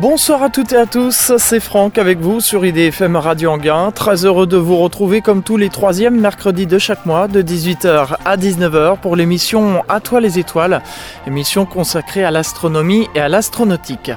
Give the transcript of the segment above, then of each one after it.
Bonsoir à toutes et à tous, c'est Franck avec vous sur IDFM Radio Anguin. Très heureux de vous retrouver comme tous les troisièmes mercredis de chaque mois de 18h à 19h pour l'émission À toi les étoiles, émission consacrée à l'astronomie et à l'astronautique.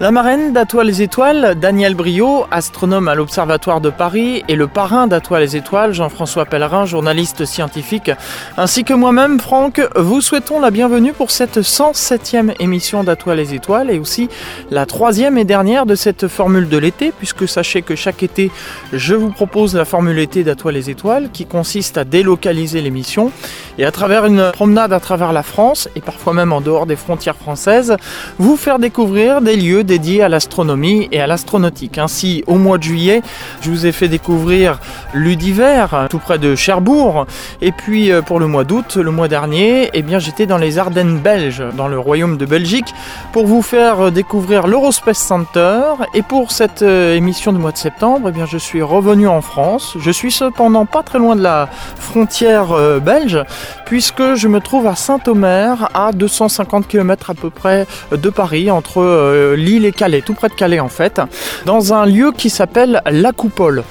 La marraine d'À toi les étoiles, Daniel Brio, astronome à l'Observatoire de Paris, et le parrain d'À toi les étoiles, Jean-François Pellerin, journaliste scientifique, ainsi que moi-même, Franck, vous souhaitons la bienvenue pour cette 107e émission d'À toi les étoiles et aussi la troisième et dernière de cette formule de l'été, puisque sachez que chaque été, je vous propose la formule été d'Atoile les étoiles, qui consiste à délocaliser l'émission et à travers une promenade à travers la France, et parfois même en dehors des frontières françaises, vous faire découvrir des lieux dédiés à l'astronomie et à l'astronautique. Ainsi, au mois de juillet, je vous ai fait découvrir l'Udiver, tout près de Cherbourg, et puis euh, pour le mois d'août, le mois dernier, eh bien j'étais dans les Ardennes belges, dans le royaume de Belgique, pour vous faire découvrir l'Eurospace Center. Et pour cette euh, émission du mois de septembre, eh bien, je suis revenu en France. Je suis cependant pas très loin de la frontière euh, belge, puisque je me trouve à Saint-Omer, à 250 km à peu près de Paris, entre euh, Lille et Calais, tout près de Calais en fait, dans un lieu qui s'appelle La Coupole.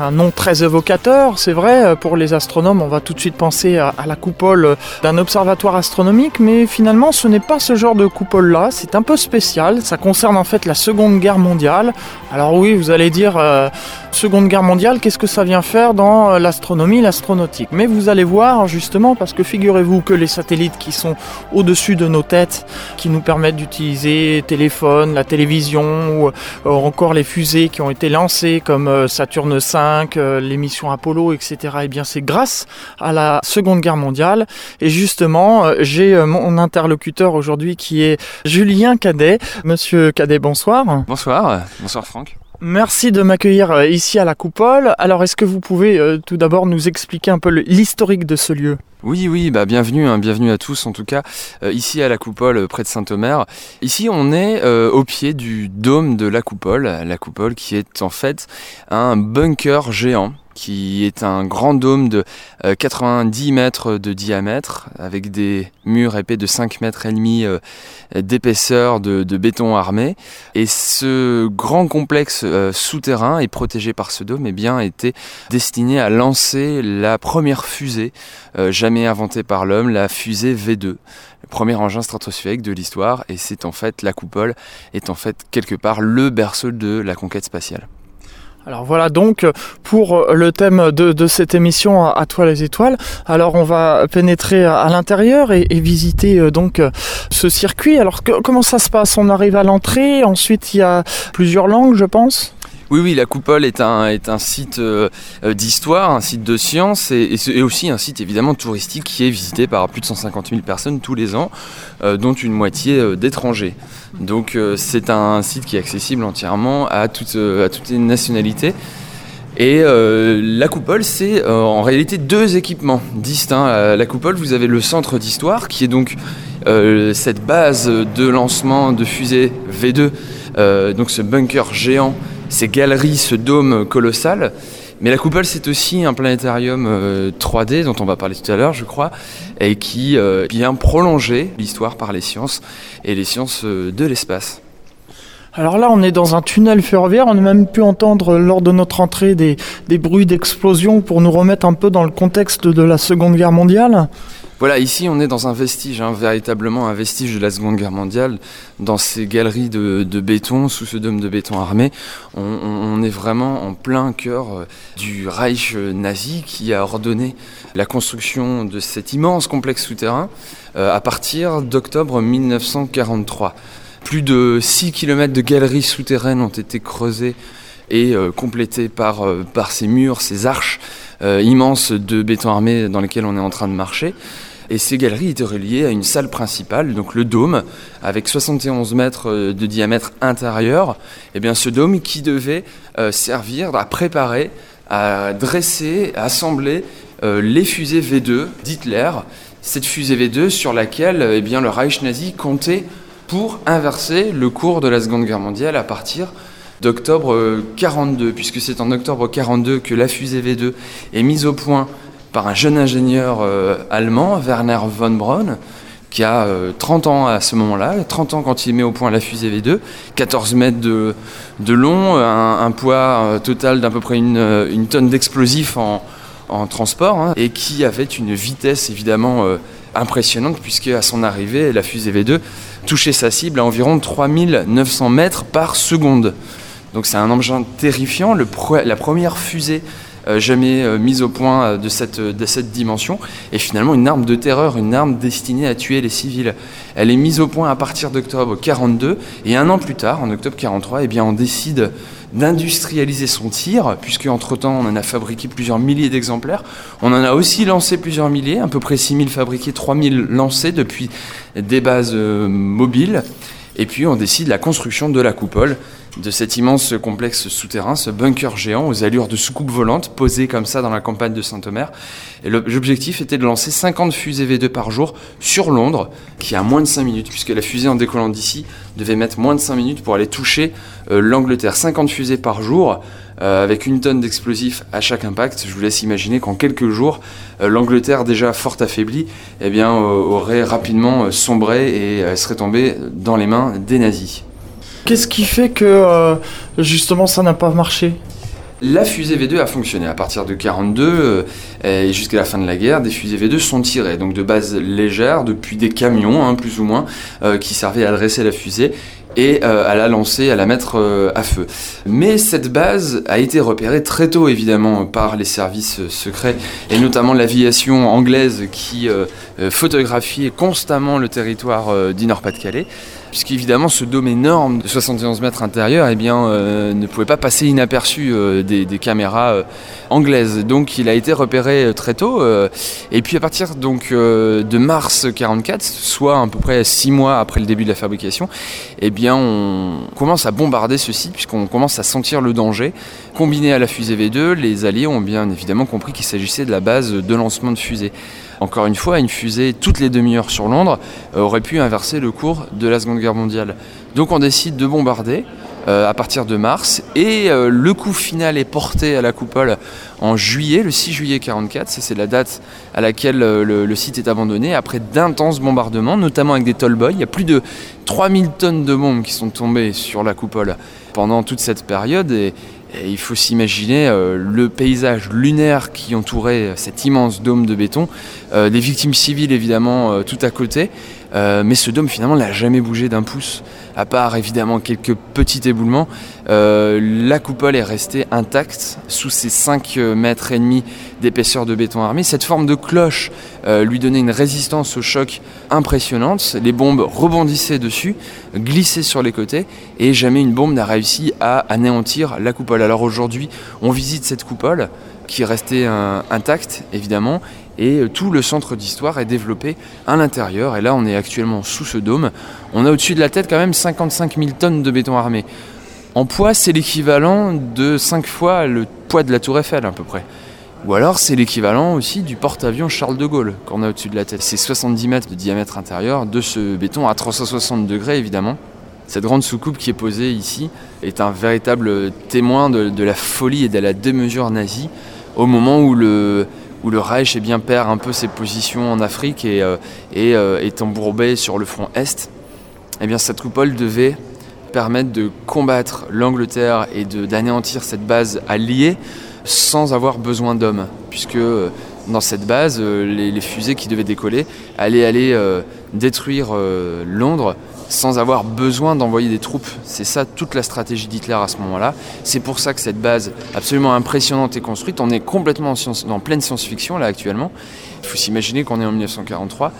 Un nom très évocateur, c'est vrai, pour les astronomes, on va tout de suite penser à, à la coupole d'un observatoire astronomique, mais finalement ce n'est pas ce genre de coupole-là, c'est un peu spécial, ça concerne en fait la Seconde Guerre mondiale. Alors oui, vous allez dire, euh, Seconde Guerre mondiale, qu'est-ce que ça vient faire dans euh, l'astronomie, l'astronautique? Mais vous allez voir justement, parce que figurez-vous que les satellites qui sont au-dessus de nos têtes, qui nous permettent d'utiliser téléphone, la télévision, ou euh, encore les fusées qui ont été lancées comme Saturne 5, l'émission Apollo, etc., et eh bien c'est grâce à la Seconde Guerre mondiale. Et justement, j'ai mon interlocuteur aujourd'hui qui est Julien Cadet. Monsieur Cadet, bonsoir. Bonsoir, bonsoir Franck. Merci de m'accueillir euh, ici à la Coupole. Alors, est-ce que vous pouvez euh, tout d'abord nous expliquer un peu l'historique de ce lieu? Oui, oui, bah bienvenue, hein, bienvenue à tous en tout cas, euh, ici à la Coupole, près de Saint-Omer. Ici, on est au pied du dôme de la Coupole, la Coupole qui est en fait un bunker géant qui est un grand dôme de 90 euh, mètres de diamètre avec des murs épais de 5 mètres et demi euh, d'épaisseur de, béton armé. Et ce grand complexe euh, souterrain est protégé par ce dôme et bien était destiné à lancer la première fusée jamais inventée par l'homme, la fusée V2 le premier engin stratosphérique de l'histoire et c'est en fait la coupole est en fait quelque part le berceau de la conquête spatiale. Alors voilà donc pour le thème de, cette émission à, toi les étoiles. Alors on va pénétrer à, l'intérieur et, visiter euh, donc ce circuit. Alors comment ça se passe? On arrive à l'entrée, ensuite il y a plusieurs langues je pense oui, oui, la coupole est un, est un site euh, euh, d'histoire, un site de science et, aussi un site évidemment touristique qui est visité par plus de 150 000 personnes tous les ans, euh, dont une moitié d'étrangers. Donc c'est un site qui est accessible entièrement à, toutes à toutes les nationalités. Et la coupole, c'est en réalité deux équipements distincts. la coupole, vous avez le centre d'histoire, qui est donc cette base de lancement de fusée V2, donc ce bunker géant ces galeries, ce dôme colossal. Mais la coupole, c'est aussi un planétarium 3D euh, dont on va parler tout à l'heure, je crois, et qui euh, vient prolonger l'histoire par les sciences et les sciences euh, de l'espace. Alors là, on est dans un tunnel ferroviaire. On a même pu entendre lors de notre entrée des bruits d'explosion pour nous remettre un peu dans le contexte de la Seconde Guerre mondiale. Voilà, ici on est dans un vestige, hein, véritablement un vestige de la Seconde Guerre mondiale, dans ces galeries de, béton, sous ce dôme de béton armé. On, est vraiment en plein cœur euh, du Reich nazi qui a ordonné la construction de cet immense complexe souterrain euh, à partir d'octobre 1943. Plus de 6 km de galeries souterraines ont été creusées et euh, complétées par, par ces murs, ces arches immenses de béton armé dans lesquelles on est en train de marcher. Et ces galeries étaient reliées à une salle principale, donc le dôme, avec 71 mètres euh, de diamètre intérieur. Et eh bien ce dôme qui devait euh, servir à préparer, à dresser, à assembler euh, les fusées V2 d'Hitler. Cette fusée V2 sur laquelle eh bien, le Reich nazi comptait pour inverser le cours de la Seconde Guerre mondiale à partir d'octobre 42, puisque c'est en octobre 42 que la fusée V2 est mise au point par un jeune ingénieur euh, allemand, Werner von Braun, qui a 30 ans à ce moment-là, 30 ans quand il met au point la fusée V2, 14 mètres de, long, un, poids total d'à peu près une, tonne d'explosifs en, transport, hein, et qui avait une vitesse évidemment impressionnante, puisque à son arrivée, la fusée V2 touchait sa cible à environ 3900 mètres par seconde. Donc c'est un engin terrifiant, la première fusée euh, jamais euh, mise au point euh, de cette, de cette dimension, et finalement une arme de terreur, une arme destinée à tuer les civils. Elle est mise au point à partir d'octobre 42, et un an plus tard, en octobre 43, eh on décide d'industrialiser son tir, puisque entre-temps on en a fabriqué plusieurs milliers d'exemplaires. On en a aussi lancé plusieurs milliers, à peu près 6000 fabriqués, 3000 lancés depuis des bases mobiles. Et puis on décide la construction de la coupole, de cet immense complexe souterrain, ce bunker géant aux allures de soucoupe volante, posé comme ça dans la campagne de Saint-Omer. Et l'objectif était de lancer 50 fusées V2 par jour sur Londres, qui a moins de 5 minutes, puisque la fusée en décollant d'ici devait mettre moins de 5 minutes pour aller toucher euh, l'Angleterre. 50 fusées par jour, euh, avec une tonne d'explosifs à chaque impact. Je vous laisse imaginer qu'en quelques jours, euh, l'Angleterre, déjà fort affaiblie, eh bien, aurait rapidement sombré et serait tombée dans les mains des nazis. Qu'est-ce qui fait que euh, justement ça n'a pas marché? La fusée V2 a fonctionné à partir de 42 euh, et jusqu'à la fin de la guerre. Des fusées V2 sont tirées, donc de base légère, depuis des camions, hein, plus ou moins, euh, qui servaient à dresser la fusée et à la lancer, à la mettre à feu. Mais cette base a été repérée très tôt, évidemment, par les services secrets, et notamment l'aviation anglaise qui photographiait constamment le territoire du Nord-Pas-de-Calais puisqu'évidemment ce dôme énorme de 71 mètres intérieur eh euh, ne pouvait pas passer inaperçu euh, des, caméras euh, anglaises. Donc il a été repéré très tôt. et puis à partir de mars 44, soit à peu près 6 mois après le début de la fabrication, eh on commence à bombarder ce site puisqu'on commence à sentir le danger. Combiné à la fusée V2, les Alliés ont bien évidemment compris qu'il s'agissait de la base de lancement de fusée. Encore une fois, une fusée toutes les demi-heures sur Londres euh, aurait pu inverser le cours de la Seconde Guerre mondiale. Donc on décide de bombarder euh, à partir de mars et euh, le coup final est porté à la coupole en juillet, le 6 juillet 44, c'est la date à laquelle le, site est abandonné après d'intenses bombardements, notamment avec des tallboys. Il y a plus de 3000 tonnes de bombes qui sont tombées sur la coupole pendant toute cette période il faut s'imaginer euh, le paysage lunaire qui entourait cet immense dôme de béton, euh, des victimes civiles évidemment euh, tout à côté, mais ce dôme finalement n'a jamais bougé d'un pouce, à part évidemment quelques petits éboulements. la coupole est restée intacte sous ses 5 mètres et demi d'épaisseur de béton armé. Cette forme de cloche lui donnait une résistance au choc impressionnante. Les bombes rebondissaient dessus, glissaient sur les côtés, et jamais une bombe n'a réussi à anéantir la coupole. Alors aujourd'hui, on visite cette coupole qui est restée intacte, évidemment, et euh, tout le centre d'histoire est développé à l'intérieur. Et là, on est actuellement sous ce dôme. On a au-dessus de la tête quand même 55 000 tonnes de béton armé. En poids, c'est l'équivalent de 5 fois le poids de la Tour Eiffel à peu près. Ou alors c'est l'équivalent aussi du porte-avions Charles de Gaulle qu'on a au-dessus de la tête. C'est 70 mètres de diamètre intérieur de ce béton à 360 degrés évidemment. Cette grande soucoupe qui est posée ici est un véritable témoin de, la folie et de la démesure nazie au moment où le, Reich eh perd un peu ses positions en Afrique et, euh, euh, est embourbé sur le front Est. Eh cette coupole devait permettre de combattre l'Angleterre et d'anéantir cette base alliée sans avoir besoin d'hommes, puisque euh, dans cette base, les, fusées qui devaient décoller allaient détruire Londres sans avoir besoin d'envoyer des troupes. C'est ça toute la stratégie d'Hitler à ce moment-là. C'est pour ça que cette base absolument impressionnante est construite. On est complètement en, pleine science-fiction là actuellement. Il faut s'imaginer qu'on est en 1943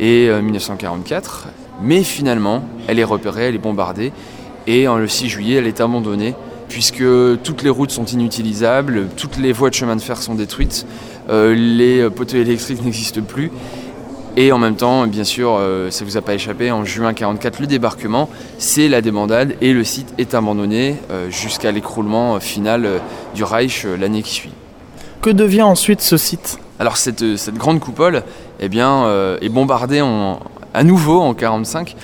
et 1944. Euh, Mais finalement, elle est repérée, elle est bombardée. Et le 6 juillet, elle est abandonnée puisque toutes les routes sont inutilisables, toutes les voies de chemin de fer sont détruites, euh, les poteaux électriques n'existent plus et en même temps, bien sûr, euh, ça ne vous a pas échappé, en juin 44, le débarquement, c'est la débandade et le site est abandonné euh, jusqu'à l'écroulement final euh, du Reich l'année qui suit. Que devient ensuite ce site? Alors cette, grande coupole eh bien, est bombardée à nouveau en 45,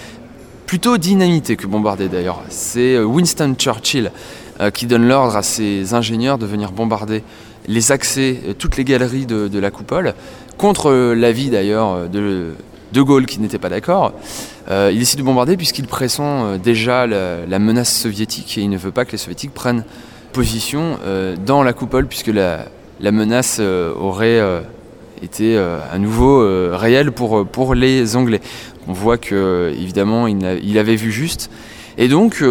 plutôt dynamité que bombardée d'ailleurs. C'est Winston Churchill qui donne l'ordre à ses ingénieurs de venir bombarder les accès, toutes les galeries de la coupole contre l'avis d'ailleurs de De Gaulle, qui n'était pas d'accord, il décide de bombarder puisqu'il pressent déjà la, menace soviétique et il ne veut pas que les soviétiques prennent position dans la coupole puisque la, la menace aurait été à nouveau réelle pour, pour les Anglais. On voit que évidemment il, avait vu juste et donc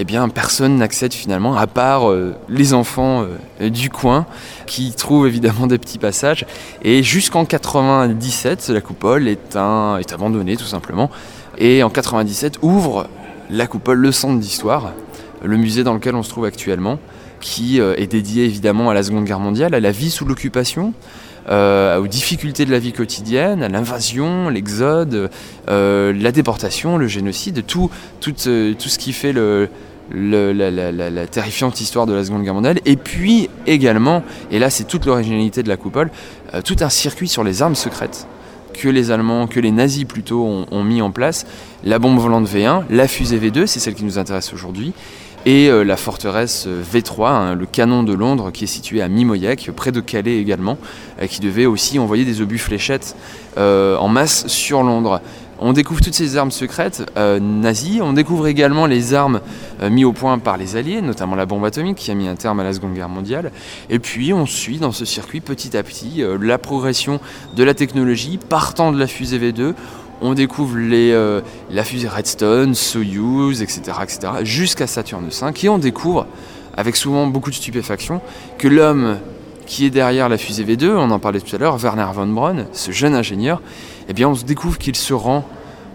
eh bien personne n'accède finalement à part euh, les enfants euh, du coin qui trouvent évidemment des petits passages. Et jusqu'en 97 la coupole est, abandonnée tout simplement. Et en 97 ouvre la coupole le centre d'histoire le musée dans lequel on se trouve actuellement qui euh, est dédié évidemment à la Seconde Guerre mondiale, à la vie sous l'occupation, aux difficultés de la vie quotidienne, à l'invasion, l'exode, la déportation, le génocide, tout, tout ce qui fait la, terrifiante histoire de la Seconde Guerre mondiale, et puis également, et là c'est toute l'originalité de la coupole, euh, tout un circuit sur les armes secrètes que les Allemands, que les nazis plutôt ont, mis en place, la bombe volante V1, la fusée V2, c'est celle qui nous intéresse aujourd'hui, et euh, la forteresse V3, hein, le canon de Londres qui est situé à Mimoyac, près de Calais également, euh, qui devait aussi envoyer des obus fléchettes en masse sur Londres. On découvre toutes ces armes secrètes euh, nazies, on découvre également les armes euh, mises au point par les Alliés, notamment la bombe atomique qui a mis un terme à la Seconde Guerre mondiale. Et puis on suit dans ce circuit petit à petit euh, la progression de la technologie, partant de la fusée V2, on découvre les, la fusée Redstone, Soyuz, etc., etc., jusqu'à Saturne V, et on découvre, avec souvent beaucoup de stupéfaction, que l'homme qui est derrière la fusée V2, on en parlait tout à l'heure, Werner von Braun, ce jeune ingénieur, eh bien on se découvre qu'il se rend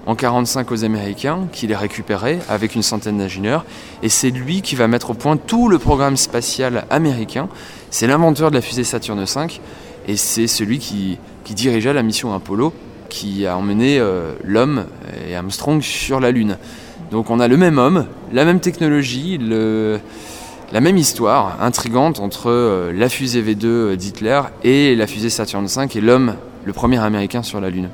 en 1945 aux Américains, qu'il est récupéré avec une centaine d'ingénieurs, et c'est lui qui va mettre au point tout le programme spatial américain. C'est l'inventeur de la fusée Saturne V, et c'est celui qui, dirigeait la mission Apollo, qui a emmené euh, l'homme et Armstrong sur la Lune. Donc on a le même homme, la même technologie, la même histoire intrigante entre euh, la fusée V2 d'Hitler et la fusée Saturne V et l'homme, le premier américain sur la Lune.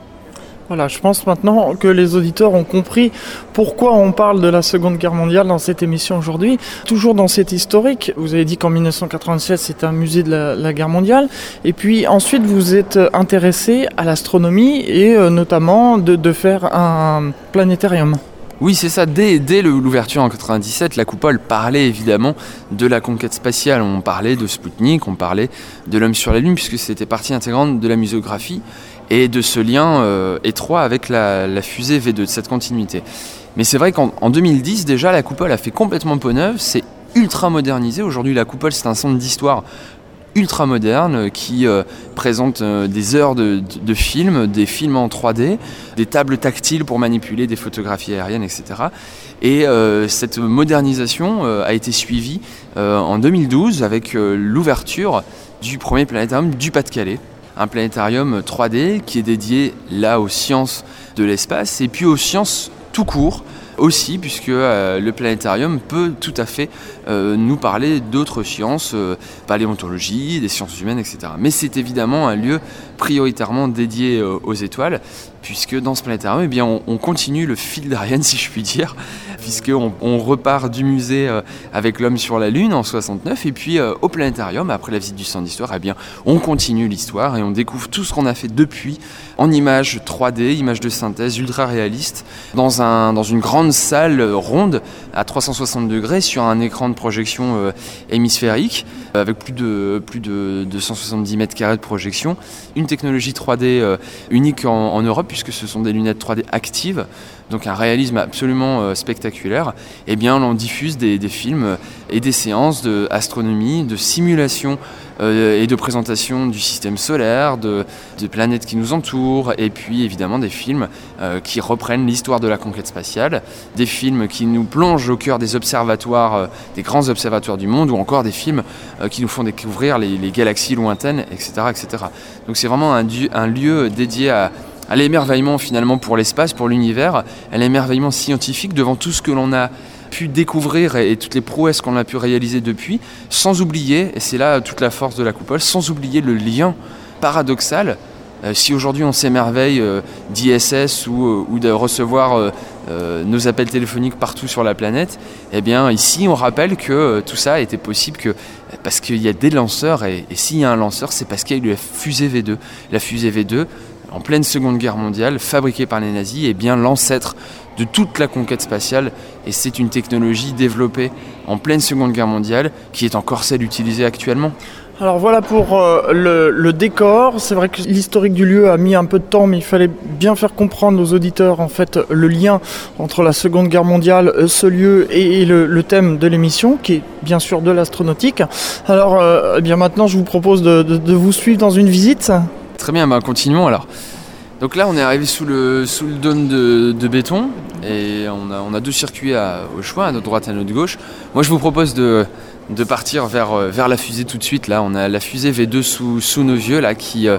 Voilà, je pense maintenant que les auditeurs ont compris pourquoi on parle de la Seconde Guerre mondiale dans cette émission aujourd'hui. Toujours dans cette historique, vous avez dit qu'en 1987 c'est un musée de la, guerre mondiale, et puis ensuite vous êtes intéressé à l'astronomie et euh, notamment de, faire un planétarium. Oui, c'est ça. Dès, dès l'ouverture en 97, la coupole parlait évidemment de la conquête spatiale. On parlait de Sputnik, on parlait de l'homme sur la Lune, puisque c'était partie intégrante de la muséographie et de ce lien euh, étroit avec la, fusée V2, de cette continuité. Mais c'est vrai qu'en 2010, déjà, la coupole a fait complètement peau neuve, c'est ultra modernisé. Aujourd'hui, la coupole, c'est un centre d'histoire ultra moderne euh, qui euh, présente des heures de, films, des films en 3D, des tables tactiles pour manipuler des photographies aériennes, etc. Et cette modernisation a été suivie en 2012 avec l'ouverture du premier planétarium du Pas-de-Calais un planétarium 3D qui est dédié là aux sciences de l'espace et puis aux sciences tout court aussi, puisque euh, le planétarium peut tout à fait euh, nous parler d'autres sciences, euh, paléontologie, des sciences humaines, etc. Mais c'est évidemment un lieu prioritairement dédié aux étoiles, puisque dans ce planétarium, eh bien, on, continue le fil d'Ariane, si je puis dire, puisqu'on on repart du musée avec l'homme sur la Lune en 69, et puis au planétarium, après la visite du centre d'histoire, eh bien, on continue l'histoire et on découvre tout ce qu'on a fait depuis en images 3D, images de synthèse ultra réalistes, dans, un, dans une grande salle ronde à 360 degrés sur un écran de projection euh, hémisphérique avec plus de, plus de 270 mètres carrés de projection. Une technologie 3D euh, unique en, Europe puisque ce sont des lunettes 3D actives donc un réalisme absolument euh, spectaculaire, eh bien on diffuse des, films et des séances d'astronomie, de simulation et de présentation du système solaire, de, planètes qui nous entourent, et puis évidemment des films qui reprennent l'histoire de la conquête spatiale, des films qui nous plongent au cœur des observatoires, euh, des grands observatoires du monde, ou encore des films euh, qui nous font découvrir les, galaxies lointaines, etc. etc. Donc c'est vraiment un, lieu dédié à, l'émerveillement finalement pour l'espace, pour l'univers, à l'émerveillement scientifique devant tout ce que l'on a pu découvrir et, toutes les prouesses qu'on a pu réaliser depuis, sans oublier, et c'est là toute la force de la coupole, sans oublier le lien paradoxal euh, si aujourd'hui on s'émerveille euh, d'ISS ou, euh, ou, de recevoir nos appels téléphoniques partout sur la planète, eh bien ici on rappelle que tout ça été possible que, parce qu'il y a des lanceurs et, s'il y a un lanceur c'est parce qu'il y a eu la fusée V2. La fusée V2 en pleine Seconde Guerre mondiale, fabriqué par les nazis, est bien l'ancêtre de toute la conquête spatiale. Et c'est une technologie développée en pleine Seconde Guerre mondiale qui est encore celle utilisée actuellement. Alors voilà pour euh, le, décor. C'est vrai que l'historique du lieu a mis un peu de temps, mais il fallait bien faire comprendre aux auditeurs en fait le lien entre la Seconde Guerre mondiale, euh, ce lieu et, le, thème de l'émission, qui est bien sûr de l'astronautique. Alors euh, eh bien maintenant, je vous propose de, vous suivre dans une visite. Très bien, bah, continuons alors. Donc là, on est arrivé sous le, sous le dôme de, béton et on a, on a deux circuits au choix, à notre droite et à notre gauche. Moi, je vous propose de, de partir vers, euh, vers la fusée tout de suite. Là, on a la fusée V2 sous, sous nos yeux, là, qui, euh,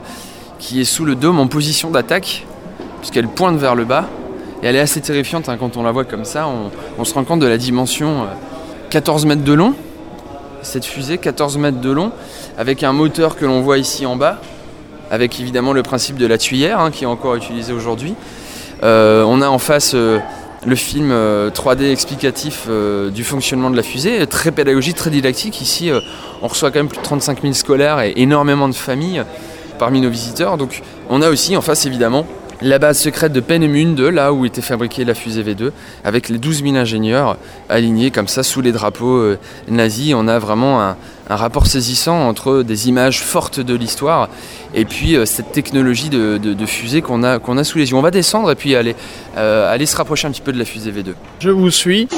qui est sous le dôme en position d'attaque, puisqu'elle pointe vers le bas. Et elle est assez terrifiante hein, quand on la voit comme ça. On, se rend compte de la dimension 14 euh, mètres de long. Cette fusée, 14 mètres de long, avec un moteur que l'on voit ici en bas, avec évidemment le principe de la tuyère hein, qui est encore utilisé aujourd'hui. on a en face le film 3D euh, explicatif euh, du fonctionnement de la fusée, très pédagogique, très didactique. Ici, euh, on reçoit quand même plus de 35 000 scolaires et énormément de familles parmi nos visiteurs. Donc, on a aussi en face évidemment la base secrète de Penemünde, là où était fabriquée la fusée V2, avec les 12 000 ingénieurs alignés comme ça sous les drapeaux nazis. On a vraiment un, rapport saisissant entre des images fortes de l'histoire et puis euh, cette technologie de, fusée qu'on a, sous les yeux. On va descendre et puis aller, euh, aller se rapprocher un petit peu de la fusée V2. Je vous suis.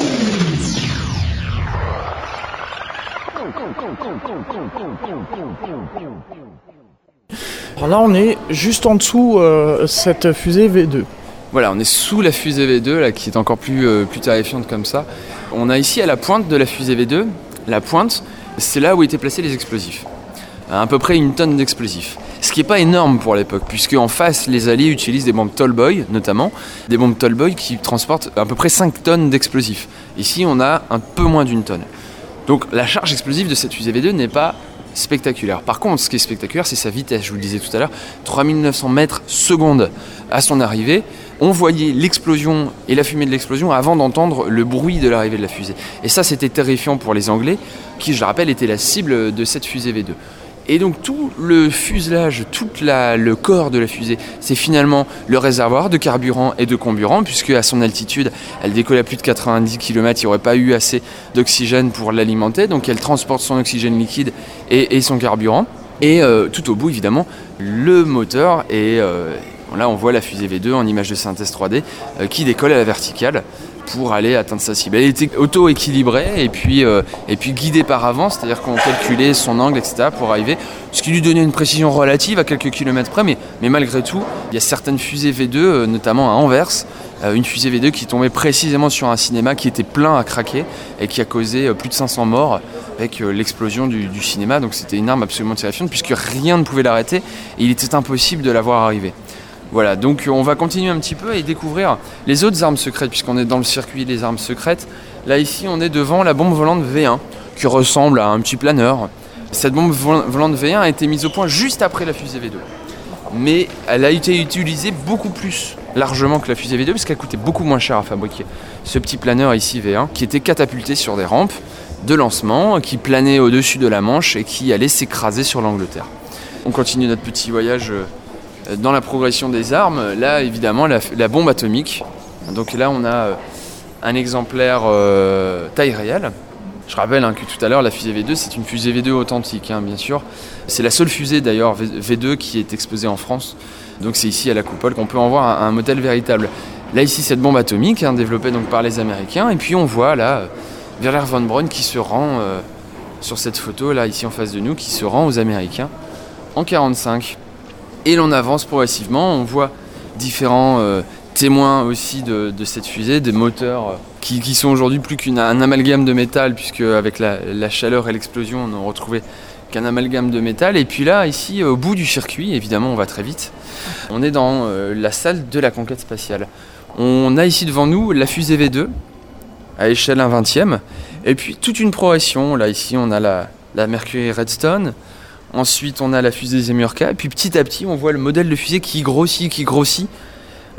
Là, on est juste en dessous euh, cette fusée V2. Voilà, on est sous la fusée V2, là, qui est encore plus, plus terrifiante comme ça. On a ici à la pointe de la fusée V2, la pointe, c'est là où étaient placés les explosifs. À peu près une tonne d'explosifs. Ce qui n'est pas énorme pour l'époque, puisque en face, les Alliés utilisent des bombes Tallboy, notamment, des bombes Tallboy qui transportent à peu près 5 tonnes d'explosifs. Ici, on a un peu moins d'une tonne. Donc la charge explosive de cette fusée V2 n'est pas spectaculaire. Par contre, ce qui est spectaculaire, c'est sa vitesse. Je vous le disais tout à l'heure, 3900 mètres secondes à son arrivée. On voyait l'explosion et la fumée de l'explosion avant d'entendre le bruit de l'arrivée de la fusée. Et ça, c'était terrifiant pour les Anglais, qui, je le rappelle, étaient la cible de cette fusée V2. Et donc tout le fuselage, tout le corps de la fusée, c'est finalement le réservoir de carburant et de comburant, puisque à son altitude, elle décolle à plus de 90 km, il n'y aurait pas eu assez d'oxygène pour l'alimenter, donc elle transporte son oxygène liquide et, son carburant. Et euh, tout au bout, évidemment, le moteur, et euh, là on voit la fusée V2 en image de synthèse 3D, euh, qui décolle à la verticale pour aller atteindre sa cible. Elle était auto-équilibrée et puis, euh, guidée par avance, c'est-à-dire qu'on calculait son angle, etc. pour arriver, ce qui lui donnait une précision relative à quelques kilomètres près, mais, mais malgré tout, il y a certaines fusées V2, euh, notamment à Anvers, euh, une fusée V2 qui tombait précisément sur un cinéma qui était plein à craquer et qui a causé plus de 500 morts avec l'explosion du, du, cinéma. Donc c'était une arme absolument terrifiante puisque rien ne pouvait l'arrêter et il était impossible de la voir arriver. Voilà, donc euh, on va continuer un petit peu et découvrir les autres armes secrètes, puisqu'on est dans le circuit des armes secrètes. Là, ici, on est devant la bombe volante V1, qui ressemble à un petit planeur. Cette bombe volante V1 a été mise au point juste après la fusée V2. Mais elle a été utilisée beaucoup plus largement que la fusée V2, parce qu'elle coûtait beaucoup moins cher à fabriquer. Ce petit planeur ici V1, qui était catapulté sur des rampes de lancement, qui planait au-dessus de la Manche et qui allait s'écraser sur l'Angleterre. On continue notre petit voyage euh, dans la progression des armes, là évidemment la, bombe atomique. Donc là on a euh, un exemplaire euh, taille réelle. Je rappelle hein, que tout à l'heure la fusée V2 c'est une fusée V2 authentique hein, bien sûr. C'est la seule fusée d'ailleurs V2 qui est exposée en France. Donc c'est ici à la coupole qu'on peut en voir un, modèle véritable. Là ici cette bombe atomique hein, développée donc par les Américains et puis on voit là Werner von Braun qui se rend sur cette photo là ici en face de nous qui se rend aux Américains en 45. Et l'on avance progressivement, on voit différents euh, témoins aussi de, cette fusée, des moteurs euh, qui, sont aujourd'hui plus qu'un amalgame de métal, puisque avec la, chaleur et l'explosion, on n'a retrouvé qu'un amalgame de métal. Et puis là, ici, au bout du circuit, évidemment, on va très vite, on est dans euh, la salle de la conquête spatiale. On a ici devant nous la fusée V2, à échelle 1 vingtième, et puis toute une progression. Là, ici, on a la Mercury Redstone, Ensuite, on a la fusée Zemurka. Et puis petit à petit, on voit le modèle de fusée qui grossit, qui grossit.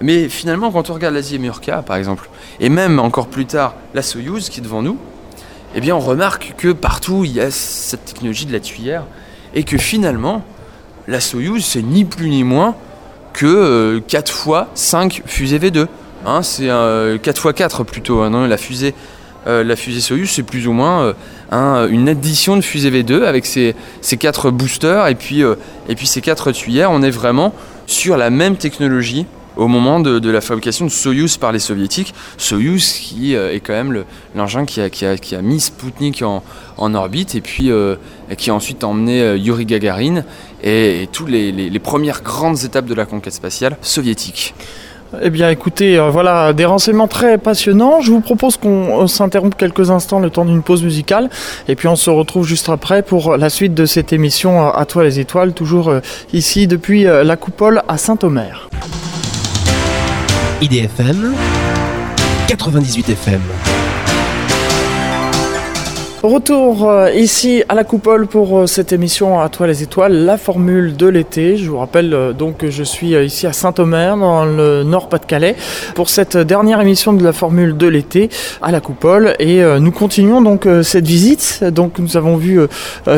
Mais finalement, quand on regarde la Zemurka, par exemple, et même encore plus tard la Soyuz qui est devant nous, eh bien, on remarque que partout, il y a cette technologie de la tuyère. Et que finalement, la Soyuz, c'est ni plus ni moins que 4 fois 5 fusées V2. Hein, c'est 4 x 4 plutôt. Hein, non, la fusée, la fusée Soyuz, c'est plus ou moins une addition de fusée V2 avec ses, 4 boosters et puis, puis ses 4 tuyères. On est vraiment sur la même technologie au moment de, la fabrication de Soyuz par les soviétiques. Soyuz qui euh, est quand même l'engin qui, a, mis Sputnik en, orbite et puis euh, qui a ensuite emmené euh, Yuri Gagarin et, toutes les, premières grandes étapes de la conquête spatiale soviétique. Eh bien écoutez, voilà des renseignements très passionnants. Je vous propose qu'on s'interrompe quelques instants le temps d'une pause musicale et puis on se retrouve juste après pour la suite de cette émission À toi les étoiles, toujours ici depuis la coupole à Saint-Omer. IDFM 98 FM. Retour euh, ici à la coupole pour euh, cette émission à toi les étoiles, la formule de l'été. Je vous rappelle euh, donc que je suis ici à Saint-Omer dans le Nord-Pas-de-Calais pour cette dernière émission de la formule de l'été à la coupole et nous continuons donc cette visite. Donc nous avons vu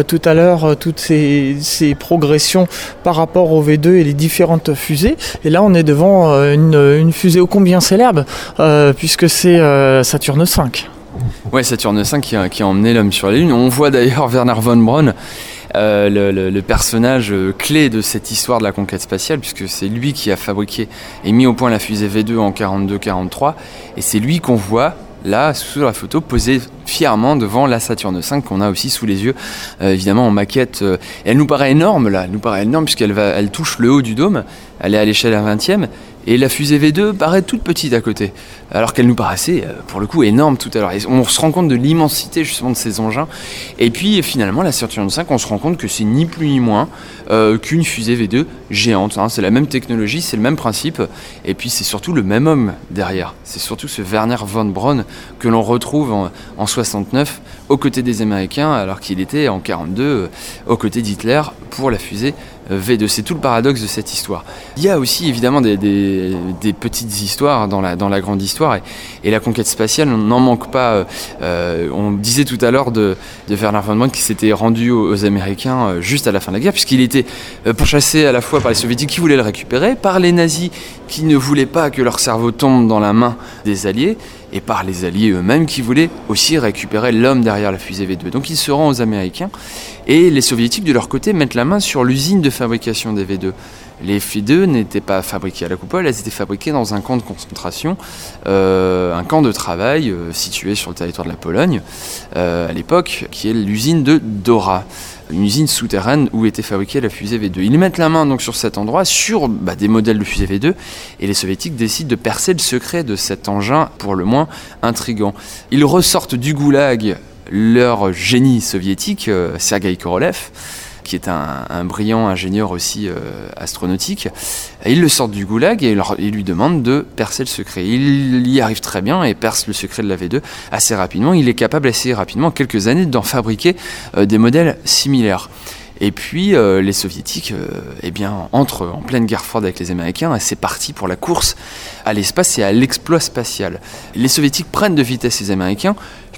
tout à l'heure toutes ces, progressions par rapport au V2 et les différentes fusées et là on est devant une, fusée ô combien célèbre puisque c'est Saturne 5. Ouais, Saturne 5 qui a, qui a emmené l'homme sur la Lune. On voit d'ailleurs Werner von Braun, euh, le, personnage euh, clé de cette histoire de la conquête spatiale, puisque c'est lui qui a fabriqué et mis au point la fusée V2 en 42-43, et c'est lui qu'on voit là, sous la photo, posé fièrement devant la Saturne 5 qu'on a aussi sous les yeux, euh, évidemment en maquette. elle nous paraît énorme là, elle nous paraît énorme puisqu'elle elle touche le haut du dôme, elle est à l'échelle à 20e, et la fusée V2 paraît toute petite à côté, alors qu'elle nous paraissait euh, pour le coup énorme tout à l'heure. On se rend compte de l'immensité justement de ces engins. Et puis finalement, la Saturn 5, on se rend compte que c'est ni plus ni moins euh, qu'une fusée V2 géante. Hein. C'est la même technologie, c'est le même principe. Et puis c'est surtout le même homme derrière. C'est surtout ce Werner von Braun que l'on retrouve en, en, 69 aux côtés des Américains, alors qu'il était en 42 euh, aux côtés d'Hitler pour la fusée V2. C'est tout le paradoxe de cette histoire. Il y a aussi évidemment des, petites histoires dans la, grande histoire et, la conquête spatiale, n'en manque pas. Euh, euh, on disait tout à l'heure de, de Werner von Braun qui s'était rendu aux, Américains euh, juste à la fin de la guerre, puisqu'il était pourchassé à la fois par les soviétiques qui voulaient le récupérer, par les nazis qui ne voulaient pas que leur cerveau tombe dans la main des alliés, et par les alliés eux-mêmes qui voulaient aussi récupérer l'homme derrière la fusée V2. Donc il se rend aux Américains et les soviétiques de leur côté mettent la main sur l'usine de fabrication des V2. Les V2 n'étaient pas fabriquées à la coupole, elles étaient fabriquées dans un camp de concentration, euh, un camp de travail euh, situé sur le territoire de la Pologne euh, à l'époque, qui est l'usine de Dora une usine souterraine où était fabriquée la fusée V2. Ils mettent la main donc sur cet endroit, sur bah, des modèles de fusée V2, et les soviétiques décident de percer le secret de cet engin, pour le moins intrigant. Ils ressortent du goulag leur génie soviétique, euh, Sergei Korolev, qui est un, brillant ingénieur aussi euh, astronautique. il le sort du goulag et il, lui demande de percer le secret. Il y arrive très bien et perce le secret de la V2 assez rapidement. Il est capable assez rapidement, en quelques années, d'en fabriquer euh, des modèles similaires. Et puis les soviétiques eh bien, entrent en pleine guerre froide avec les Américains et c'est parti pour la course à l'espace et à l'exploit spatial. Les soviétiques prennent de vitesse les Américains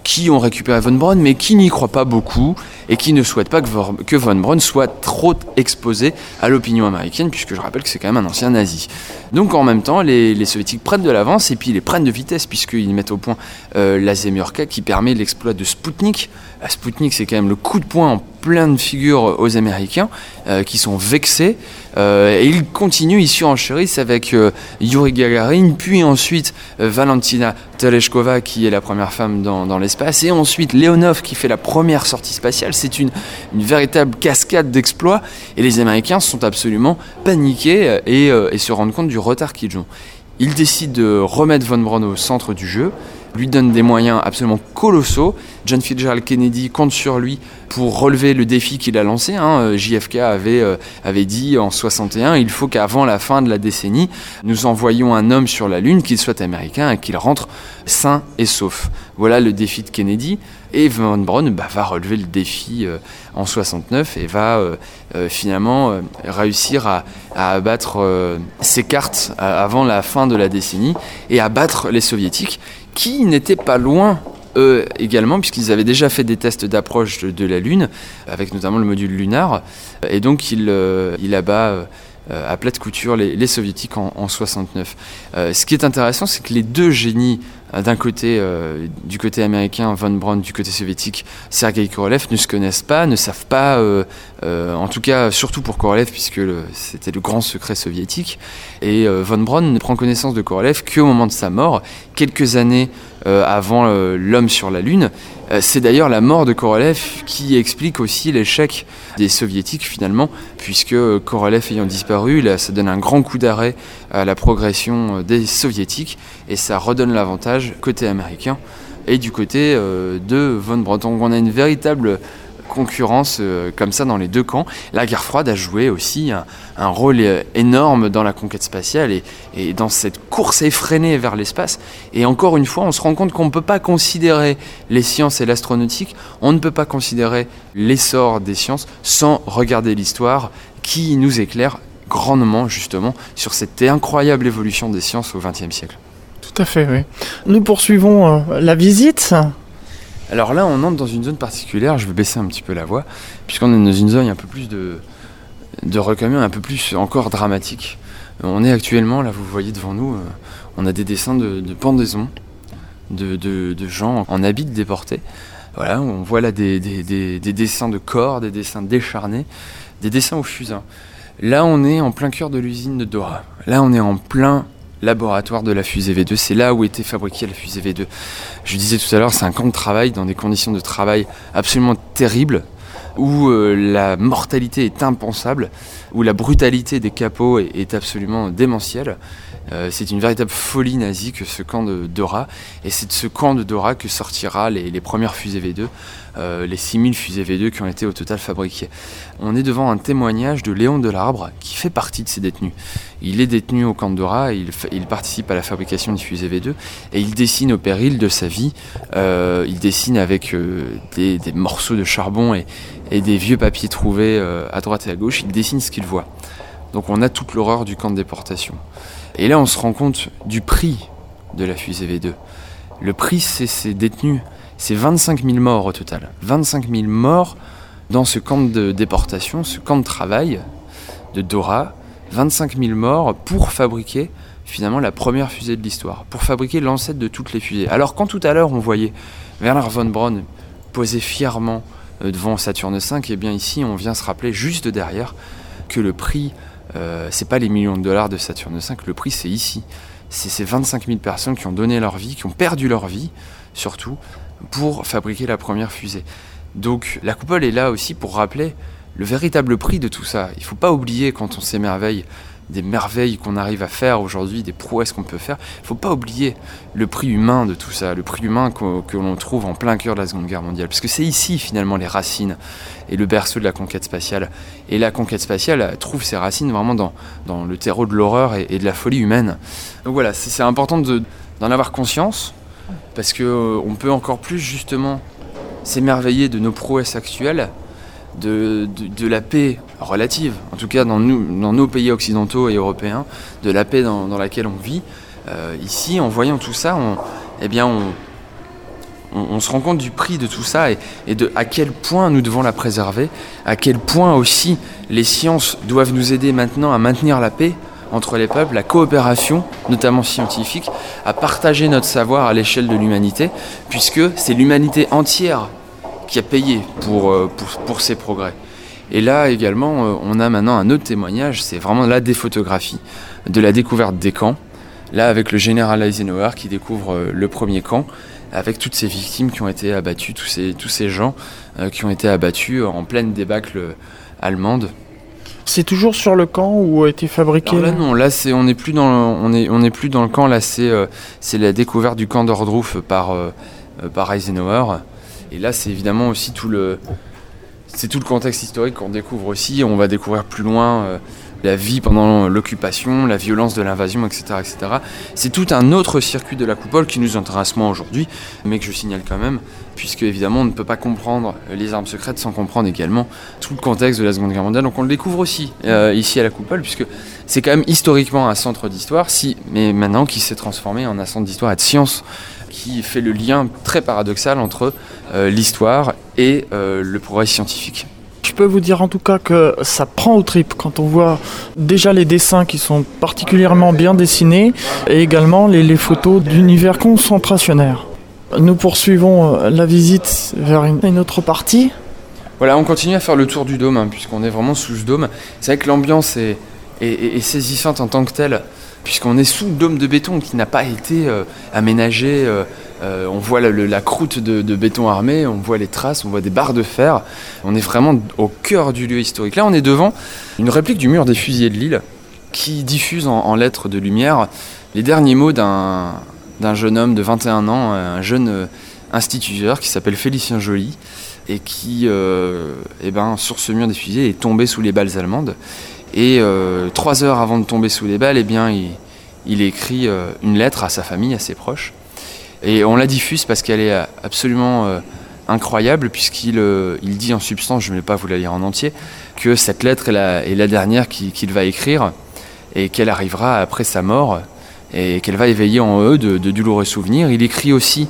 qui ont récupéré Von Braun, mais qui n'y croient pas beaucoup et qui ne souhaitent pas que Von Braun soit trop exposé à l'opinion américaine, puisque je rappelle que c'est quand même un ancien nazi. Donc en même temps, les, soviétiques prennent de l'avance et puis ils les prennent de vitesse, puisqu'ils mettent au point euh, la Zemurka qui permet l'exploit de Sputnik. La Sputnik, c'est quand même le coup de poing en plein de figures aux Américains euh, qui sont vexés. Euh, et ils continuent, ils surenchérissent avec euh, Yuri Gagarin, puis ensuite Valentina Tereshkova qui est la première femme dans, l'espace, et ensuite Leonov qui fait la première sortie spatiale. C'est une, une, véritable cascade d'exploits et les Américains sont absolument paniqués et, et se rendent compte du retard qu'ils ont. Ils décident de remettre Von Braun au centre du jeu lui donne des moyens absolument colossaux. John Fitzgerald Kennedy compte sur lui pour relever le défi qu'il a lancé. Hein. Euh, JFK avait, euh, avait dit en 61, il faut qu'avant la fin de la décennie, nous envoyions un homme sur la Lune, qu'il soit américain et qu'il rentre sain et sauf. Voilà le défi de Kennedy. Et Von Braun bah, va relever le défi euh, en 69 et va finalement réussir à, à abattre ses cartes avant la fin de la décennie et à battre les soviétiques qui n'étaient pas loin eux également, puisqu'ils avaient déjà fait des tests d'approche de, la Lune, avec notamment le module lunar. Et donc il, euh, abat à plate couture les, soviétiques en, en 69. ce qui est intéressant, c'est que les deux génies euh, d'un côté, euh, du côté américain, Von Braun, du côté soviétique, Sergei Korolev ne se connaissent pas, ne savent pas, euh, en tout cas surtout pour Korolev, puisque c'était le grand secret soviétique. Et Von Braun ne prend connaissance de Korolev qu'au moment de sa mort, quelques années avant l'homme sur la Lune. C'est d'ailleurs la mort de Korolev qui explique aussi l'échec des soviétiques finalement, puisque Korolev ayant disparu, ça donne un grand coup d'arrêt à la progression des soviétiques et ça redonne l'avantage côté américain et du côté euh, de Von Braun. On a une véritable concurrence euh, comme ça dans les deux camps. La guerre froide a joué aussi un, rôle euh, énorme dans la conquête spatiale et, et dans cette course effrénée vers l'espace. Et encore une fois, on se rend compte qu'on ne peut pas considérer les sciences et l'astronautique, on ne peut pas considérer l'essor des sciences sans regarder l'histoire qui nous éclaire grandement justement sur cette incroyable évolution des sciences au XXe siècle. Tout à fait, oui. Nous poursuivons euh, la visite. Alors là, on entre dans une zone particulière. Je vais baisser un petit peu la voix, puisqu'on est dans une zone un peu plus de, de un peu plus encore dramatique. On est actuellement, là, vous voyez devant nous, euh, on a des dessins de, pendaison de, gens en habits déportés. Voilà, on voit là des, des, dessins de corps, des dessins décharnés, des dessins au fusain. Là, on est en plein cœur de l'usine de Dora. Là, on est en plein laboratoire de la fusée V2. C'est là où était fabriquée la fusée V2. Je disais tout à l'heure, c'est un camp de travail dans des conditions de travail absolument terribles, où euh, la mortalité est impensable, où la brutalité des capots est absolument démentielle. Euh, c'est une véritable folie nazie que ce camp de Dora. Et c'est de ce camp de Dora que sortira les, premières fusées V2, euh, les 6000 fusées V2 qui ont été au total fabriquées. On est devant un témoignage de Léon Delarbre qui fait partie de ces détenus. Il est détenu au camp de Dora, il, participe à la fabrication des fusées V2 et il dessine au péril de sa vie. Euh, il dessine avec des, morceaux de charbon et, et des vieux papiers trouvés à droite et à gauche. Il dessine ce qu'il voit. Donc on a toute l'horreur du camp de déportation. Et là, on se rend compte du prix de la fusée V2. Le prix, c'est ces détenus. C'est 25 000 morts au total. 25 000 morts dans ce camp de déportation, ce camp de travail de Dora. 25 000 morts pour fabriquer finalement la première fusée de l'histoire, pour fabriquer l'ancêtre de toutes les fusées. Alors quand tout à l'heure on voyait Werner von Braun poser fièrement euh, devant Saturne V, et eh bien ici on vient se rappeler juste derrière que le prix euh, c'est pas les millions de dollars de Saturne 5, le prix c'est ici. C'est ces 25 000 personnes qui ont donné leur vie, qui ont perdu leur vie, surtout, pour fabriquer la première fusée. Donc la coupole est là aussi pour rappeler le véritable prix de tout ça. Il ne faut pas oublier quand on s'émerveille des merveilles qu'on arrive à faire aujourd'hui, des prouesses qu'on peut faire. Il ne faut pas oublier le prix humain de tout ça, le prix humain que, l'on trouve en plein cœur de la Seconde Guerre mondiale. Parce que c'est ici finalement les racines et le berceau de la conquête spatiale. Et la conquête spatiale trouve ses racines vraiment dans, le terreau de l'horreur et, de la folie humaine. Donc voilà, c'est important d'en avoir conscience, parce qu'on euh, peut encore plus justement s'émerveiller de nos prouesses actuelles de, la paix relative, en tout cas dans, nos pays occidentaux et européens, de la paix dans, laquelle on vit. Euh, ici, en voyant tout ça, on, eh bien, on, se rend compte du prix de tout ça et, de à quel point nous devons la préserver, à quel point aussi les sciences doivent nous aider maintenant à maintenir la paix entre les peuples, la coopération, notamment scientifique, à partager notre savoir à l'échelle de l'humanité, puisque c'est l'humanité entière qui a payé pour, euh, ces progrès. Et là également, euh, on a maintenant un autre témoignage, c'est vraiment là des photographies de la découverte des camps. Là, avec le général Eisenhower qui découvre euh, le premier camp, avec toutes ces victimes qui ont été abattues, tous ces gens qui ont été abattus en pleine débâcle allemande. C'est toujours sur le camp où a été fabriqué Là non, là c'est on n'est plus dans on est on est plus dans le camp. Là c'est c'est la découverte du camp d'Ordruf par par Eisenhower. Et là, c'est évidemment aussi tout le, c'est tout le contexte historique qu'on découvre aussi. On va découvrir plus loin euh, la vie pendant l'occupation, la violence de l'invasion, etc., etc. C'est tout un autre circuit de la coupole qui nous intéresse moins aujourd'hui, mais que je signale quand même, puisque évidemment on ne peut pas comprendre les armes secrètes sans comprendre également tout le contexte de la Seconde Guerre mondiale. Donc on le découvre aussi euh, ici à la coupole, puisque c'est quand même historiquement un centre d'histoire, si, mais maintenant qui s'est transformé en un centre d'histoire et de science qui fait le lien très paradoxal entre euh, l'histoire et euh, le progrès scientifique. Je peux vous dire en tout cas que ça prend au trip quand on voit déjà les dessins qui sont particulièrement bien dessinés et également les, photos d'univers concentrationnaire. Nous poursuivons euh, la visite vers une, autre partie. Voilà, on continue à faire le tour du dôme, hein, puisqu'on est vraiment sous ce dôme. C'est vrai que l'ambiance est saisissante en tant que telle, puisqu'on est sous le dôme de béton qui n'a pas été euh, aménagé. euh, euh, on voit la, croûte de, béton armé, on voit les traces, on voit des barres de fer. On est vraiment au cœur du lieu historique. Là, on est devant une réplique du mur des fusillés de Lille, qui diffuse en, lettres de lumière les derniers mots d'un jeune homme de 21 ans, un jeune euh, instituteur qui s'appelle Félicien Joly et qui, euh, eh ben, sur ce mur des fusillés, est tombé sous les balles allemandes. Et trois heures avant de tomber sous les balles, eh bien, il, écrit une lettre à sa famille, à ses proches. Et on la diffuse parce qu'elle est absolument euh, incroyable, puisqu'il euh, il dit en substance, je ne vais pas vous la lire en entier, que cette lettre est la, est la dernière qu'il va écrire et qu'elle arrivera après sa mort et qu'elle va éveiller en eux de, douloureux souvenirs. Il écrit aussi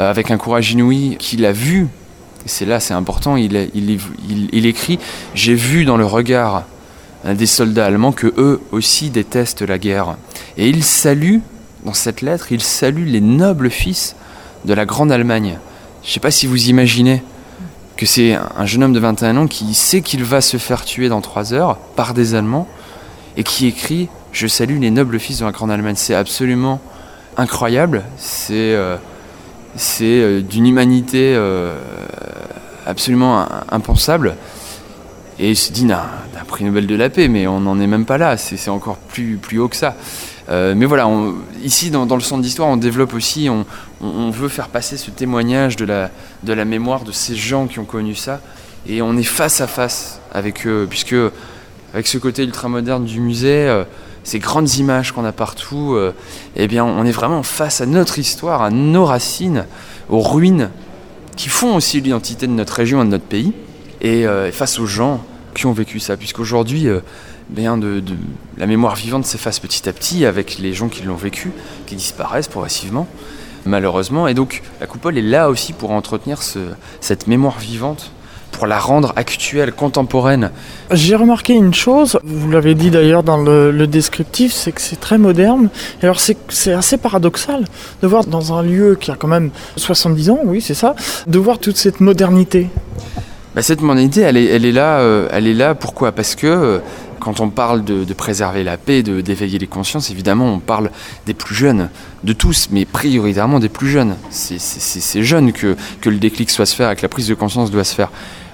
euh, avec un courage inouï qu'il a vu, c'est là c'est important, il, il, il, écrit J'ai vu dans le regard euh, des soldats allemands que eux aussi détestent la guerre. Et il salue, dans cette lettre, il salue les nobles fils de la Grande Allemagne. Je ne sais pas si vous imaginez que c'est un jeune homme de 21 ans qui sait qu'il va se faire tuer dans 3 heures par des Allemands et qui écrit Je salue les nobles fils de la Grande Allemagne. C'est absolument incroyable. C'est euh, euh, d'une humanité euh, absolument im- impensable. Et il se dit d'un prix Nobel de la paix, mais on n'en est même pas là. C'est encore plus haut que ça. Euh, mais voilà, ici dans, le centre d'histoire, on développe aussi, on, veut faire passer ce témoignage de la, mémoire de ces gens qui ont connu ça. Et on est face à face avec eux, puisque avec ce côté ultramoderne du musée, euh, ces grandes images qu'on a partout, euh, eh bien, on est vraiment face à notre histoire, à nos racines, aux ruines qui font aussi l'identité de notre région et de notre pays, et face aux gens qui ont vécu ça. Puisqu'aujourd'hui, bien de, de- la mémoire vivante s'efface petit à petit avec les gens qui l'ont vécu, qui disparaissent progressivement, malheureusement. Et donc, la coupole est là aussi pour entretenir ce- cette mémoire vivante, pour la rendre actuelle, contemporaine, J'ai remarqué une chose, vous l'avez dit d'ailleurs dans le, le descriptif, c'est que c'est très moderne. Et alors c'est assez paradoxal de voir dans un lieu qui a quand même 70 ans, oui c'est ça, de voir toute cette modernité. Bah, cette modernité, elle est, elle est là. euh, elle est là. Pourquoi? Parce que euh, quand on parle de, préserver la paix, d'éveiller les consciences, évidemment, on parle des plus jeunes, de tous, mais prioritairement des plus jeunes. C'est ces jeunes que, que le déclic soit se faire, que la prise de conscience doit se faire.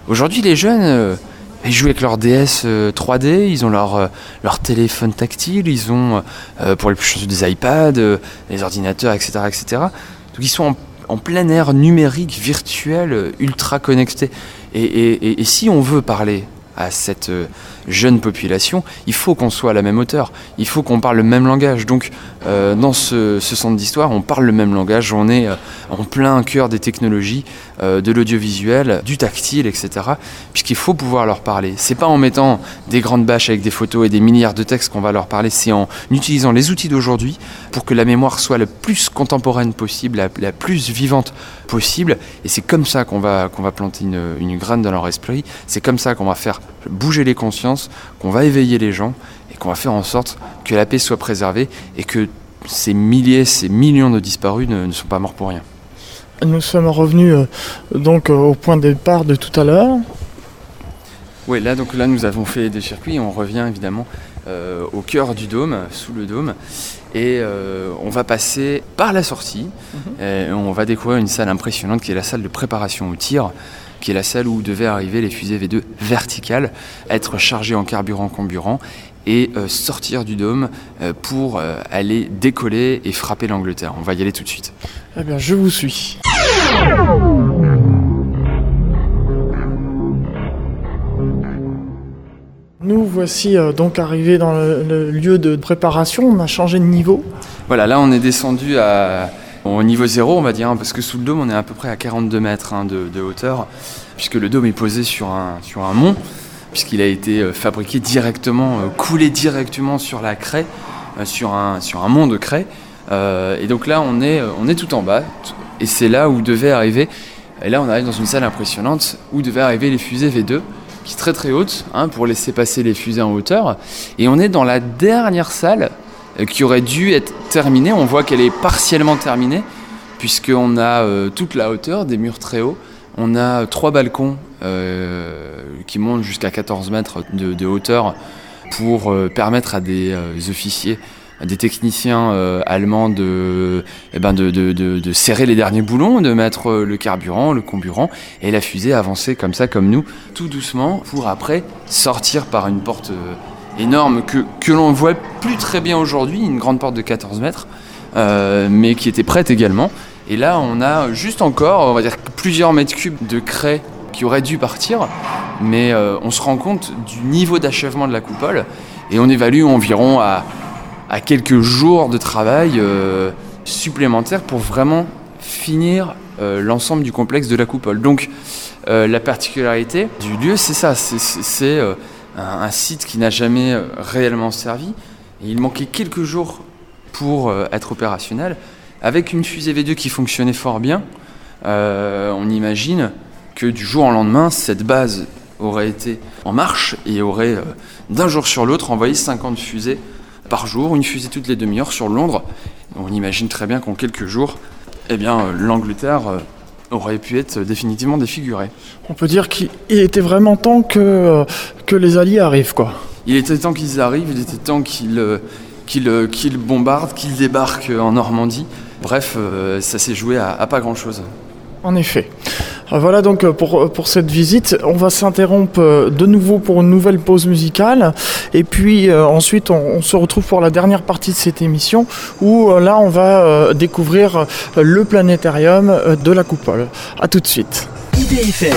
Aujourd'hui, les jeunes, euh, ils jouent avec leur DS euh, 3D, ils ont leur, euh, leur téléphone tactile, ils ont, euh, pour les plus chanceux, des iPads, euh, des ordinateurs, etc., etc. Donc ils sont en, plein air numérique, virtuel, euh, ultra connecté. Et, si on veut parler à cette euh, jeune population, il faut qu'on soit à la même hauteur, il faut qu'on parle le même langage. Donc euh, dans ce, ce centre d'histoire, on parle le même langage, on est euh, en plein cœur des technologies, euh, de l'audiovisuel, du tactile, etc. Puisqu'il faut pouvoir leur parler. C'est pas en mettant des grandes bâches avec des photos et des milliards de textes qu'on va leur parler, c'est en utilisant les outils d'aujourd'hui pour que la mémoire soit le plus contemporaine possible, la, la plus vivante possible. Et c'est comme ça qu'on va, va planter une graine dans leur esprit. C'est comme ça qu'on va faire bouger les consciences, qu'on va éveiller les gens et qu'on va faire en sorte que la paix soit préservée et que ces milliers, ces millions de disparus ne, ne sont pas morts pour rien. Nous sommes revenus euh, donc euh, au point de départ de tout à l'heure. Oui, là, donc là, nous avons fait des circuits. On revient évidemment euh, au cœur du dôme, sous le dôme, et on va passer par la sortie. et on va découvrir une salle impressionnante qui est la salle de préparation au tir, qui est la salle où devaient arriver les fusées V2 verticales, être chargées en carburant comburant et euh, sortir du dôme euh, pour euh, aller décoller et frapper l'Angleterre. On va y aller tout de suite. Eh bien, je vous suis. Nous voici donc arrivés dans le lieu de préparation. On a changé de niveau. Voilà, là on est descendu à, au niveau zéro, on va dire, hein, parce que sous le dôme on est à peu près à 42 mètres hein, de, hauteur, puisque le dôme est posé sur un, mont, puisqu'il a été euh, fabriqué directement, euh, coulé directement sur la craie, euh, sur, un, mont de craie. Et donc là on est, on est tout en bas, et c'est là où devait arriver, et là on arrive dans une salle impressionnante, où devaient arriver les fusées V2, qui est très très haute hein, pour laisser passer les fusées en hauteur. Et on est dans la dernière salle qui aurait dû être terminée. On voit qu'elle est partiellement terminée puisqu'on a euh, toute la hauteur, des murs très hauts. On a trois balcons euh, qui montent jusqu'à 14 mètres de, hauteur pour permettre à des officiers des techniciens euh, allemands eh ben de, serrer les derniers boulons, de mettre euh, le carburant, le comburant, et la fusée avancer comme ça, comme nous, tout doucement, pour après sortir par une porte euh, énorme que, que l'on ne voit plus très bien aujourd'hui, une grande porte de 14 mètres, mais qui était prête également. Et là, on a juste encore, on va dire, plusieurs mètres cubes de craie qui auraient dû partir, mais on se rend compte du niveau d'achèvement de la coupole, et on évalue environ à à quelques jours de travail euh, supplémentaires pour vraiment finir euh, l'ensemble du complexe de la coupole. Donc euh, la particularité du lieu, c'est ça, c'est un, site qui n'a jamais réellement servi. Il manquait quelques jours pour être opérationnel. Avec une fusée V2 qui fonctionnait fort bien, on imagine que du jour au lendemain, cette base aurait été en marche et aurait d'un jour sur l'autre envoyé 50 fusées par jour, une fusée toutes les demi-heures sur Londres. On imagine très bien qu'en quelques jours, eh bien, euh, l'Angleterre euh, aurait pu être définitivement défigurée. On peut dire qu'il était vraiment temps que, euh, que les Alliés arrivent, quoi. Il était temps qu'ils arrivent, il était temps qu'ils qu'ils bombardent, qu'ils débarquent en Normandie. Bref, ça s'est joué à pas grand-chose. En effet. Euh, voilà donc euh, pour, euh, pour cette visite. On va s'interrompre de nouveau pour une nouvelle pause musicale. Et puis ensuite, on, se retrouve pour la dernière partie de cette émission où là, on va découvrir le planétarium de la coupole. A tout de suite. IDFM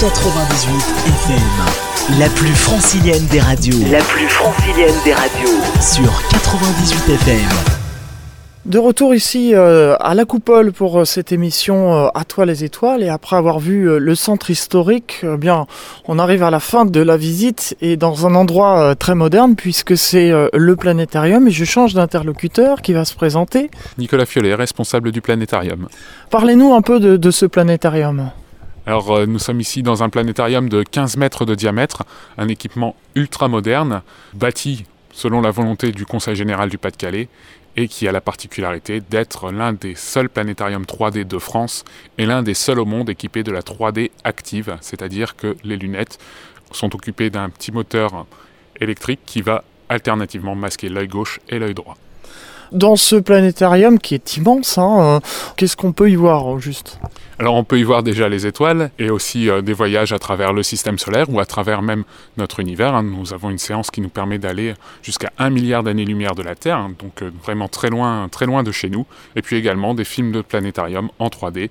98 FM. La plus francilienne des radios. La plus francilienne des radios. Sur 98 FM. De retour ici euh, à la coupole pour euh, cette émission euh, À toi les étoiles et après avoir vu le centre historique, eh bien on arrive à la fin de la visite et dans un endroit très moderne puisque c'est le planétarium et je change d'interlocuteur qui va se présenter. Nicolas Fiolet, responsable du planétarium. Parlez-nous un peu de, de ce planétarium. Alors nous sommes ici dans un planétarium de 15 mètres de diamètre, un équipement ultra moderne, bâti selon la volonté du Conseil général du Pas-de-Calais et qui a la particularité d'être l'un des seuls planétariums 3D de France et l'un des seuls au monde équipés de la 3D active, c'est-à-dire que les lunettes sont occupées d'un petit moteur électrique qui va alternativement masquer l'œil gauche et l'œil droit. Dans ce planétarium qui est immense, hein, euh, qu'est-ce qu'on peut y voir juste? Alors on peut y voir déjà les étoiles et aussi euh, des voyages à travers le système solaire ou à travers même notre univers. Hein. Nous avons une séance qui nous permet d'aller jusqu'à 1 milliard d'années-lumière de la Terre, hein, donc euh, vraiment très loin, très loin de chez nous. Et puis également des films de planétarium en 3D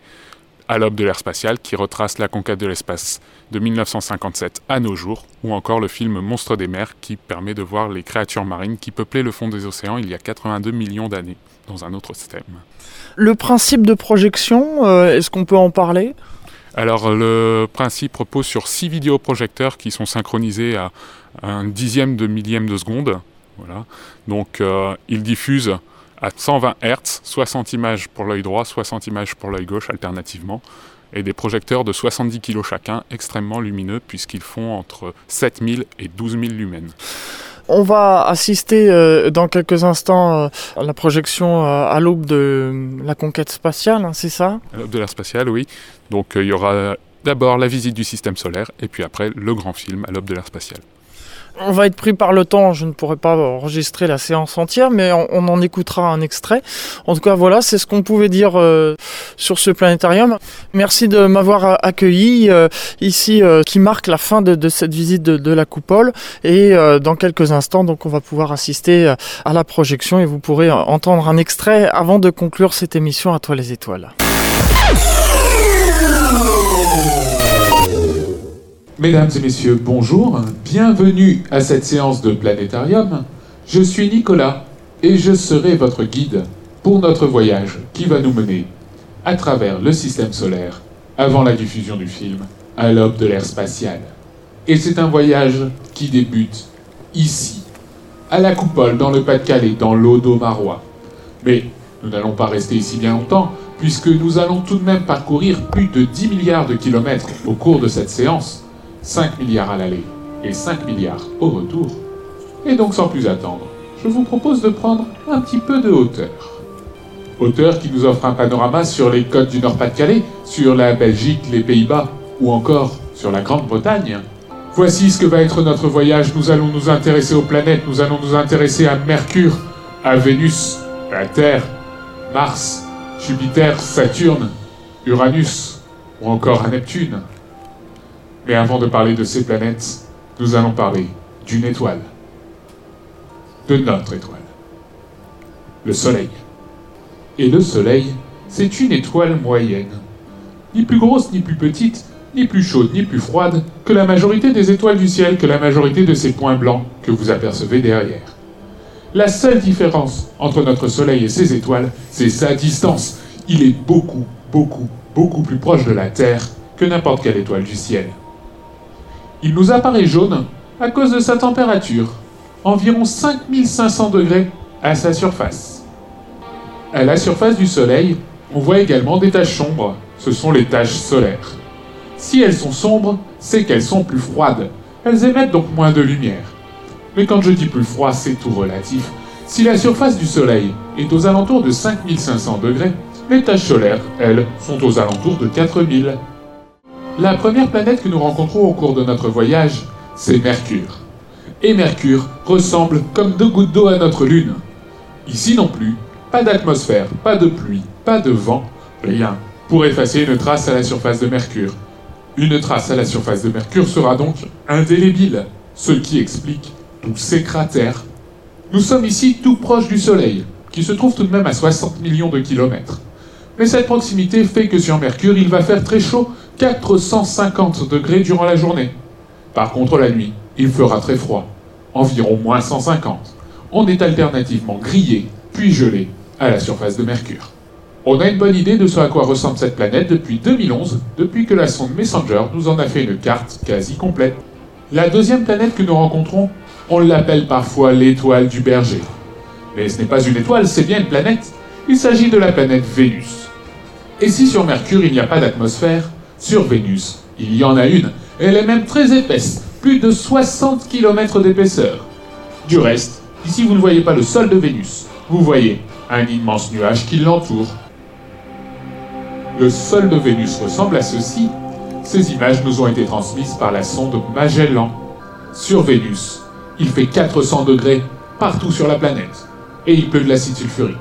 à l'aube de l'ère spatiale qui retrace la conquête de l'espace de 1957 à nos jours, ou encore le film Monstres des mers qui permet de voir les créatures marines qui peuplaient le fond des océans il y a 82 millions d'années dans un autre système. Le principe de projection, euh, est-ce qu'on peut en parler? Alors le principe repose sur six vidéoprojecteurs qui sont synchronisés à un dixième de millième de seconde. Voilà. Donc euh, ils diffusent à 120 Hz, 60 images pour l'œil droit, 60 images pour l'œil gauche alternativement, et des projecteurs de 70 kg chacun, extrêmement lumineux puisqu'ils font entre 7000 et 12 000 lumens. On va assister euh, dans quelques instants euh, à la projection euh, à l'aube de la conquête spatiale, hein, c'est ça? À l'aube de l'ère spatiale, oui. Donc il y aura d'abord la visite du système solaire et puis après le grand film à l'aube de l'ère spatiale. On va être pris par le temps, je ne pourrai pas enregistrer la séance entière, mais on, en écoutera un extrait. En tout cas, voilà, c'est ce qu'on pouvait dire euh, sur ce planétarium. Merci de m'avoir accueilli euh, ici, euh, qui marque la fin de, cette visite de, de, la coupole. Et dans quelques instants, donc, on va pouvoir assister à la projection et vous pourrez entendre un extrait avant de conclure cette émission à toi les étoiles. Mesdames et messieurs, bonjour. Bienvenue à cette séance de planétarium. Je suis Nicolas et je serai votre guide pour notre voyage qui va nous mener à travers le système solaire avant la diffusion du film à l'aube de l'ère spatiale. Et c'est un voyage qui débute ici, à la coupole dans le Pas-de-Calais, dans l'Odo-Marois. Mais nous n'allons pas rester ici bien longtemps, puisque nous allons tout de même parcourir plus de 10 milliards de kilomètres au cours de cette séance 5 milliards à l'aller et 5 milliards au retour. Et donc sans plus attendre, je vous propose de prendre un petit peu de hauteur. Hauteur qui nous offre un panorama sur les côtes du Nord-Pas-de-Calais, sur la Belgique, les Pays-Bas ou encore sur la Grande-Bretagne. Voici ce que va être notre voyage. Nous allons nous intéresser aux planètes, nous allons nous intéresser à Mercure, à Vénus, à Terre, Mars, Jupiter, Saturne, Uranus ou encore à Neptune. Mais avant de parler de ces planètes, nous allons parler d'une étoile. De notre étoile. Le Soleil. Et le Soleil, c'est une étoile moyenne. Ni plus grosse ni plus petite, ni plus chaude ni plus froide que la majorité des étoiles du ciel, que la majorité de ces points blancs que vous apercevez derrière. La seule différence entre notre Soleil et ses étoiles, c'est sa distance. Il est beaucoup, beaucoup, beaucoup plus proche de la Terre que n'importe quelle étoile du ciel. Il nous apparaît jaune à cause de sa température, environ 5500 degrés à sa surface. À la surface du Soleil, on voit également des taches sombres, ce sont les taches solaires. Si elles sont sombres, c'est qu'elles sont plus froides, elles émettent donc moins de lumière. Mais quand je dis plus froid, c'est tout relatif. Si la surface du Soleil est aux alentours de 5500 degrés, les taches solaires, elles, sont aux alentours de 4000. La première planète que nous rencontrons au cours de notre voyage, c'est Mercure. Et Mercure ressemble comme deux gouttes d'eau à notre Lune. Ici non plus, pas d'atmosphère, pas de pluie, pas de vent, rien pour effacer une trace à la surface de Mercure. Une trace à la surface de Mercure sera donc indélébile, ce qui explique tous ces cratères. Nous sommes ici tout proche du Soleil, qui se trouve tout de même à 60 millions de kilomètres. Mais cette proximité fait que sur Mercure, il va faire très chaud 450 degrés durant la journée. Par contre, la nuit, il fera très froid, environ moins 150. On est alternativement grillé, puis gelé, à la surface de Mercure. On a une bonne idée de ce à quoi ressemble cette planète depuis 2011, depuis que la sonde Messenger nous en a fait une carte quasi complète. La deuxième planète que nous rencontrons, on l'appelle parfois l'étoile du berger. Mais ce n'est pas une étoile, c'est bien une planète. Il s'agit de la planète Vénus. Et si sur Mercure il n'y a pas d'atmosphère, sur Vénus, il y en a une. Elle est même très épaisse, plus de 60 km d'épaisseur. Du reste, ici vous ne voyez pas le sol de Vénus, vous voyez un immense nuage qui l'entoure. Le sol de Vénus ressemble à ceci. Ces images nous ont été transmises par la sonde Magellan. Sur Vénus, il fait 400 degrés partout sur la planète. Et il pleut de l'acide sulfurique.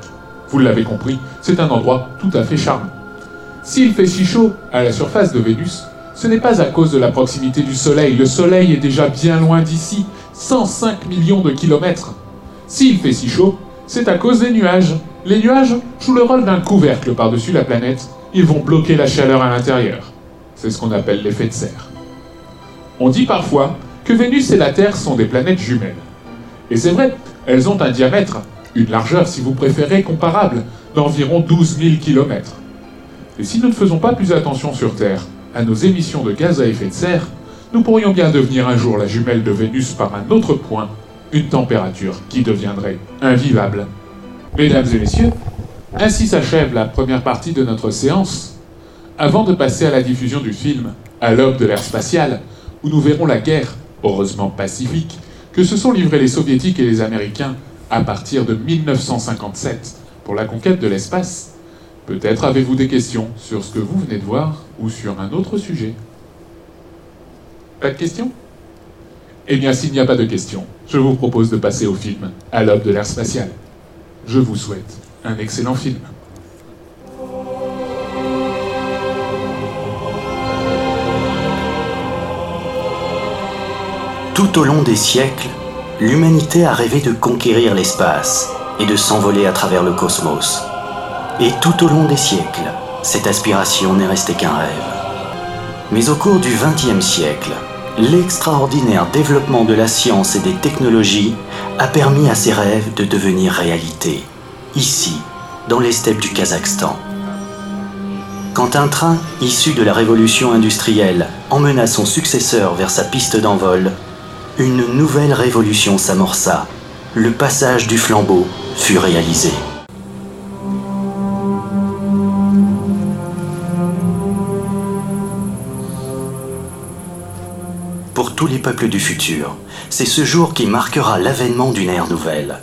Vous l'avez compris, c'est un endroit tout à fait charmant. S'il fait si chaud à la surface de Vénus, ce n'est pas à cause de la proximité du Soleil. Le Soleil est déjà bien loin d'ici, 105 millions de kilomètres. S'il fait si chaud, c'est à cause des nuages. Les nuages jouent le rôle d'un couvercle par-dessus la planète. Ils vont bloquer la chaleur à l'intérieur. C'est ce qu'on appelle l'effet de serre. On dit parfois que Vénus et la Terre sont des planètes jumelles. Et c'est vrai, elles ont un diamètre, une largeur si vous préférez comparable, d'environ 12 000 kilomètres. Et si nous ne faisons pas plus attention sur Terre à nos émissions de gaz à effet de serre, nous pourrions bien devenir un jour la jumelle de Vénus par un autre point, une température qui deviendrait invivable. Mesdames et messieurs, ainsi s'achève la première partie de notre séance. Avant de passer à la diffusion du film À l'aube de l'ère spatiale, où nous verrons la guerre, heureusement pacifique, que se sont livrés les soviétiques et les américains à partir de 1957 pour la conquête de l'espace, Peut-être avez-vous des questions sur ce que vous venez de voir ou sur un autre sujet. Pas de questions? Eh bien, s'il n'y a pas de questions, je vous propose de passer au film À l'aube de l'ère spatiale. Je vous souhaite un excellent film. Tout au long des siècles, l'humanité a rêvé de conquérir l'espace et de s'envoler à travers le cosmos. Et tout au long des siècles, cette aspiration n'est restée qu'un rêve. Mais au cours du XXe siècle, l'extraordinaire développement de la science et des technologies a permis à ces rêves de devenir réalité, ici, dans les steppes du Kazakhstan. Quand un train issu de la révolution industrielle emmena son successeur vers sa piste d'envol, une nouvelle révolution s'amorça. Le passage du flambeau fut réalisé. Tous les peuples du futur. C'est ce jour qui marquera l'avènement d'une ère nouvelle.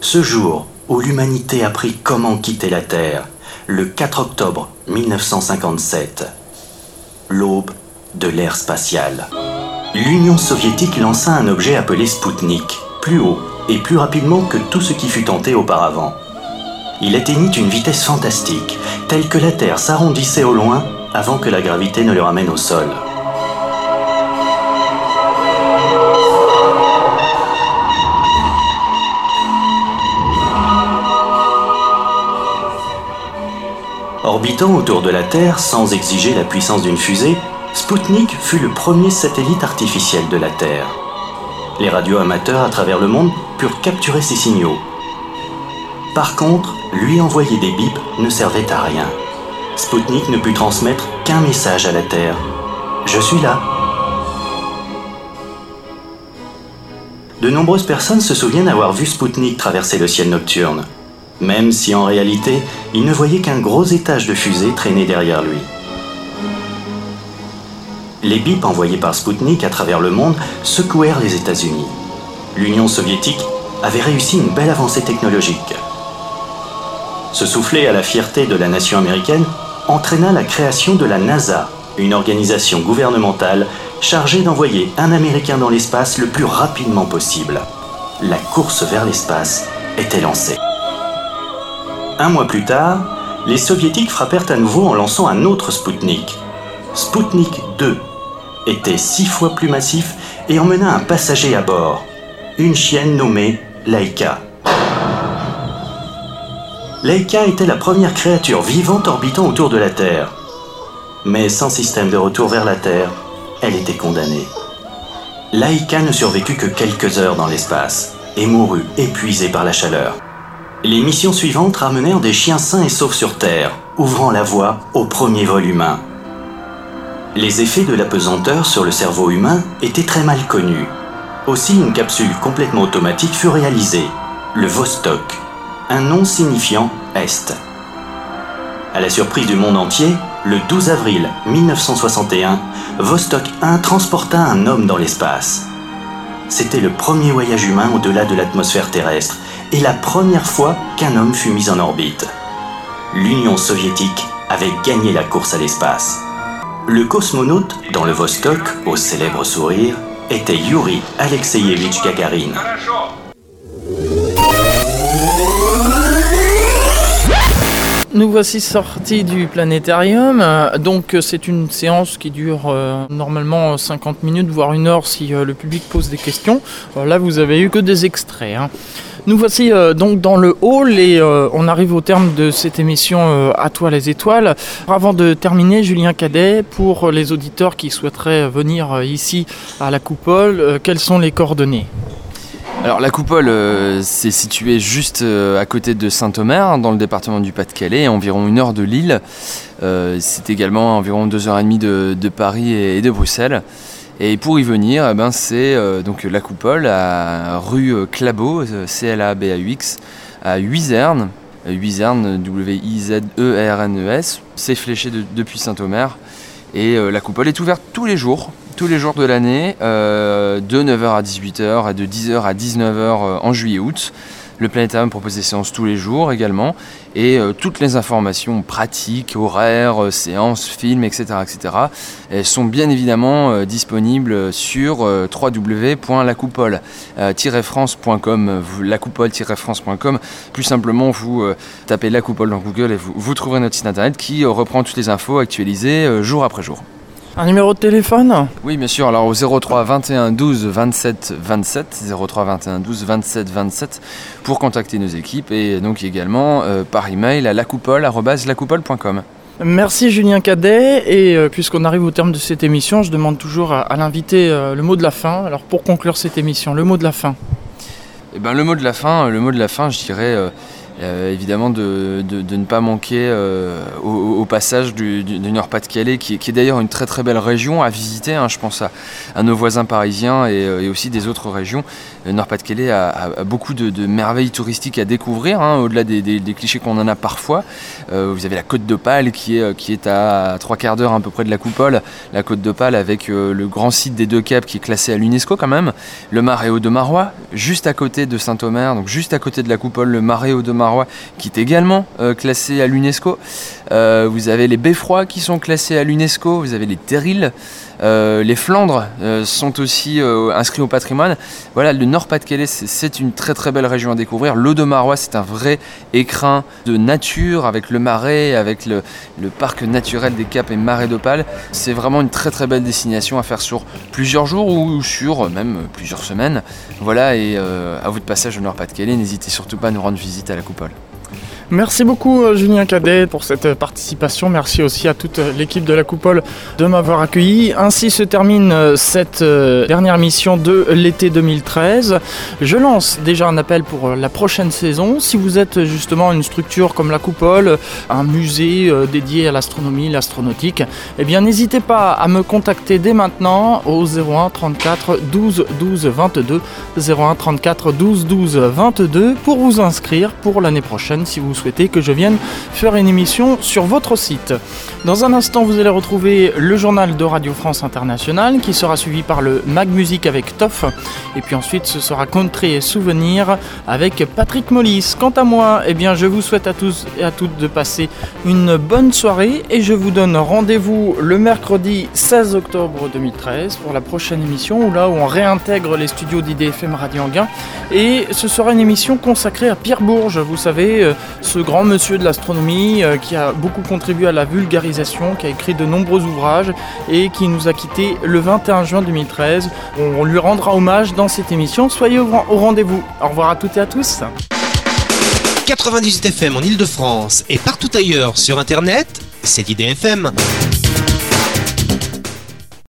Ce jour où l'humanité a appris comment quitter la Terre, le 4 octobre 1957. L'aube de l'ère spatiale. L'Union soviétique lança un objet appelé Spoutnik, plus haut et plus rapidement que tout ce qui fut tenté auparavant. Il atteignit une vitesse fantastique, telle que la Terre s'arrondissait au loin avant que la gravité ne le ramène au sol. Autour de la Terre sans exiger la puissance d'une fusée, Sputnik fut le premier satellite artificiel de la Terre. Les radioamateurs à travers le monde purent capturer ces signaux. Par contre, lui envoyer des bips ne servait à rien. Sputnik ne put transmettre qu'un message à la Terre. Je suis là. De nombreuses personnes se souviennent avoir vu Sputnik traverser le ciel nocturne, même si en réalité, il ne voyait qu'un gros étage de fusée traîner derrière lui. Les bips envoyés par Sputnik à travers le monde secouèrent les États-Unis. L'Union soviétique avait réussi une belle avancée technologique. Ce soufflet à la fierté de la nation américaine entraîna la création de la NASA, une organisation gouvernementale chargée d'envoyer un Américain dans l'espace le plus rapidement possible. La course vers l'espace était lancée. Un mois plus tard, les soviétiques frappèrent à nouveau en lançant un autre Sputnik. Sputnik 2 était six fois plus massif et emmena un passager à bord, une chienne nommée Laika. Laika était la première créature vivante orbitant autour de la Terre. Mais sans système de retour vers la Terre, elle était condamnée. Laika ne survécut que quelques heures dans l'espace et mourut épuisée par la chaleur. Les missions suivantes ramenèrent des chiens sains et saufs sur Terre, ouvrant la voie au premier vol humain. Les effets de l'apesanteur sur le cerveau humain étaient très mal connus. Aussi une capsule complètement automatique fut réalisée, le Vostok, un nom signifiant Est. À la surprise du monde entier, le 12 avril 1961, Vostok 1 transporta un homme dans l'espace. C'était le premier voyage humain au-delà de l'atmosphère terrestre et la première fois qu'un homme fut mis en orbite. L'Union soviétique avait gagné la course à l'espace. Le cosmonaute dans le Vostok, au célèbre sourire, était Yuri Alexeyevich Gagarin. Nous voici sortis du planétarium. Donc c'est une séance qui dure euh, normalement 50 minutes, voire une heure si euh, le public pose des questions. Alors là, vous avez eu que des extraits. hein. Nous voici euh, donc dans le hall et euh, on arrive au terme de cette émission euh, À toi les étoiles. Avant de terminer, Julien Cadet, pour les auditeurs qui souhaiteraient venir ici à la coupole, quelles sont les coordonnées? Alors la coupole, c'est situé juste à côté de Saint-Omer, dans le département du Pas-de-Calais, environ une heure de Lille. C'est également environ deux heures et demie de, de Paris et de Bruxelles. Et pour y venir, eh ben, c'est euh, la coupole à rue euh, Clabot, euh, C-L-A-B-A-U-X, à Huizerne. Huizerne, W-I-Z-E-R-N-E-S. C'est fléché de- depuis Saint-Omer. Et la coupole est ouverte tous les jours, tous les jours de l'année, de 9h à 18h et de 10h à 19h en juillet-août. Le planétarium propose des séances tous les jours également. Et euh, toutes les informations pratiques, horaires, euh, séances, films, etc., etc., sont bien évidemment euh, disponibles sur www.lacoupole-france.com, lacoupole-france.com. Plus simplement, vous tapez la coupole dans Google et vous, vous trouverez notre site internet qui reprend toutes les infos actualisées jour après jour. Un numéro de téléphone Oui, bien sûr. Alors au 03 21 12 27 27, 03 21 12 27 27 pour contacter nos équipes et donc également euh, par email à lacoupole@lacoupole.com. Merci Julien Cadet et euh, puisqu'on arrive au terme de cette émission, je demande toujours à, à l'invité euh, le mot de la fin. Alors pour conclure cette émission, le mot de la fin. Eh ben, le mot de la fin, le mot de la fin, je dirais euh, évidemment de, ne pas manquer euh, au, passage du, Nord-Pas-de-Calais, qui, est- qui est d'ailleurs une très très belle région à visiter. hein, je pense à, nos voisins parisiens et, euh, et aussi des autres régions. Le Nord-Pas-de-Calais a, beaucoup de, merveilles touristiques à découvrir, hein, au-delà des, clichés qu'on en a parfois. Euh, vous avez la côte d'Opale qui est, est à trois quarts d'heure à peu près de la coupole, la côte d'Opale avec euh, le grand site des deux caps qui est classé à l'UNESCO quand même, le marais de Marois, juste à côté de Saint-Omer, donc juste à côté de la coupole, le marais de Marois qui est également euh, classé à l'UNESCO. Euh, vous avez les beffrois qui sont classés à l'UNESCO, vous avez les terrils, euh, les Flandres euh, sont aussi euh, inscrits au patrimoine. Voilà, le Nord-Pas-de-Calais, c'est- une très très belle région à découvrir. L'eau de Marois, c'est un vrai écrin de nature avec le marais, avec le, le parc naturel des Caps et Marais d'Opale. C'est vraiment une très très belle destination à faire sur plusieurs jours ou sur euh, même euh, plusieurs semaines. Voilà, et euh, à votre passage au Nord-Pas-de-Calais, n'hésitez surtout pas à nous rendre visite à la coupole. Merci beaucoup euh, Julien Cadet pour cette euh, participation. Merci aussi à toute euh, l'équipe de la Coupole de m'avoir accueilli. Ainsi se termine cette dernière mission de l'été 2013. Je lance déjà un appel pour la prochaine saison. Si vous êtes justement une structure comme la Coupole, un musée dédié à l'astronomie, l'astronautique, eh bien n'hésitez pas à me contacter dès maintenant au 01 34 12 12 22 01 34 12 12 22 pour vous inscrire pour l'année prochaine si vous souhaitez que je vienne faire une émission sur votre site. Dans un instant, vous allez retrouver le journal de Radio France Internationale qui sera suivi par le Mag Music avec Toff. Et puis ensuite, ce sera Country et Souvenirs avec Patrick Mollis. Quant à moi, eh bien, je vous souhaite à tous et à toutes de passer une bonne soirée et je vous donne rendez-vous le mercredi 16 octobre 2013 pour la prochaine émission où là où on réintègre les studios d'IDFM Radio Anguin et ce sera une émission consacrée à Pierre Bourges, vous savez, euh, ce grand monsieur de l'astronomie euh, qui a beaucoup contribué à la vulgarisation, qui a écrit de nombreux ouvrages et qui nous a quittés le 21 juin 2013. On lui rendra hommage dans cette émission. Soyez au rendez-vous. Au revoir à toutes et à tous. 98 FM en Ile-de-France et partout ailleurs sur Internet, c'est IDFM.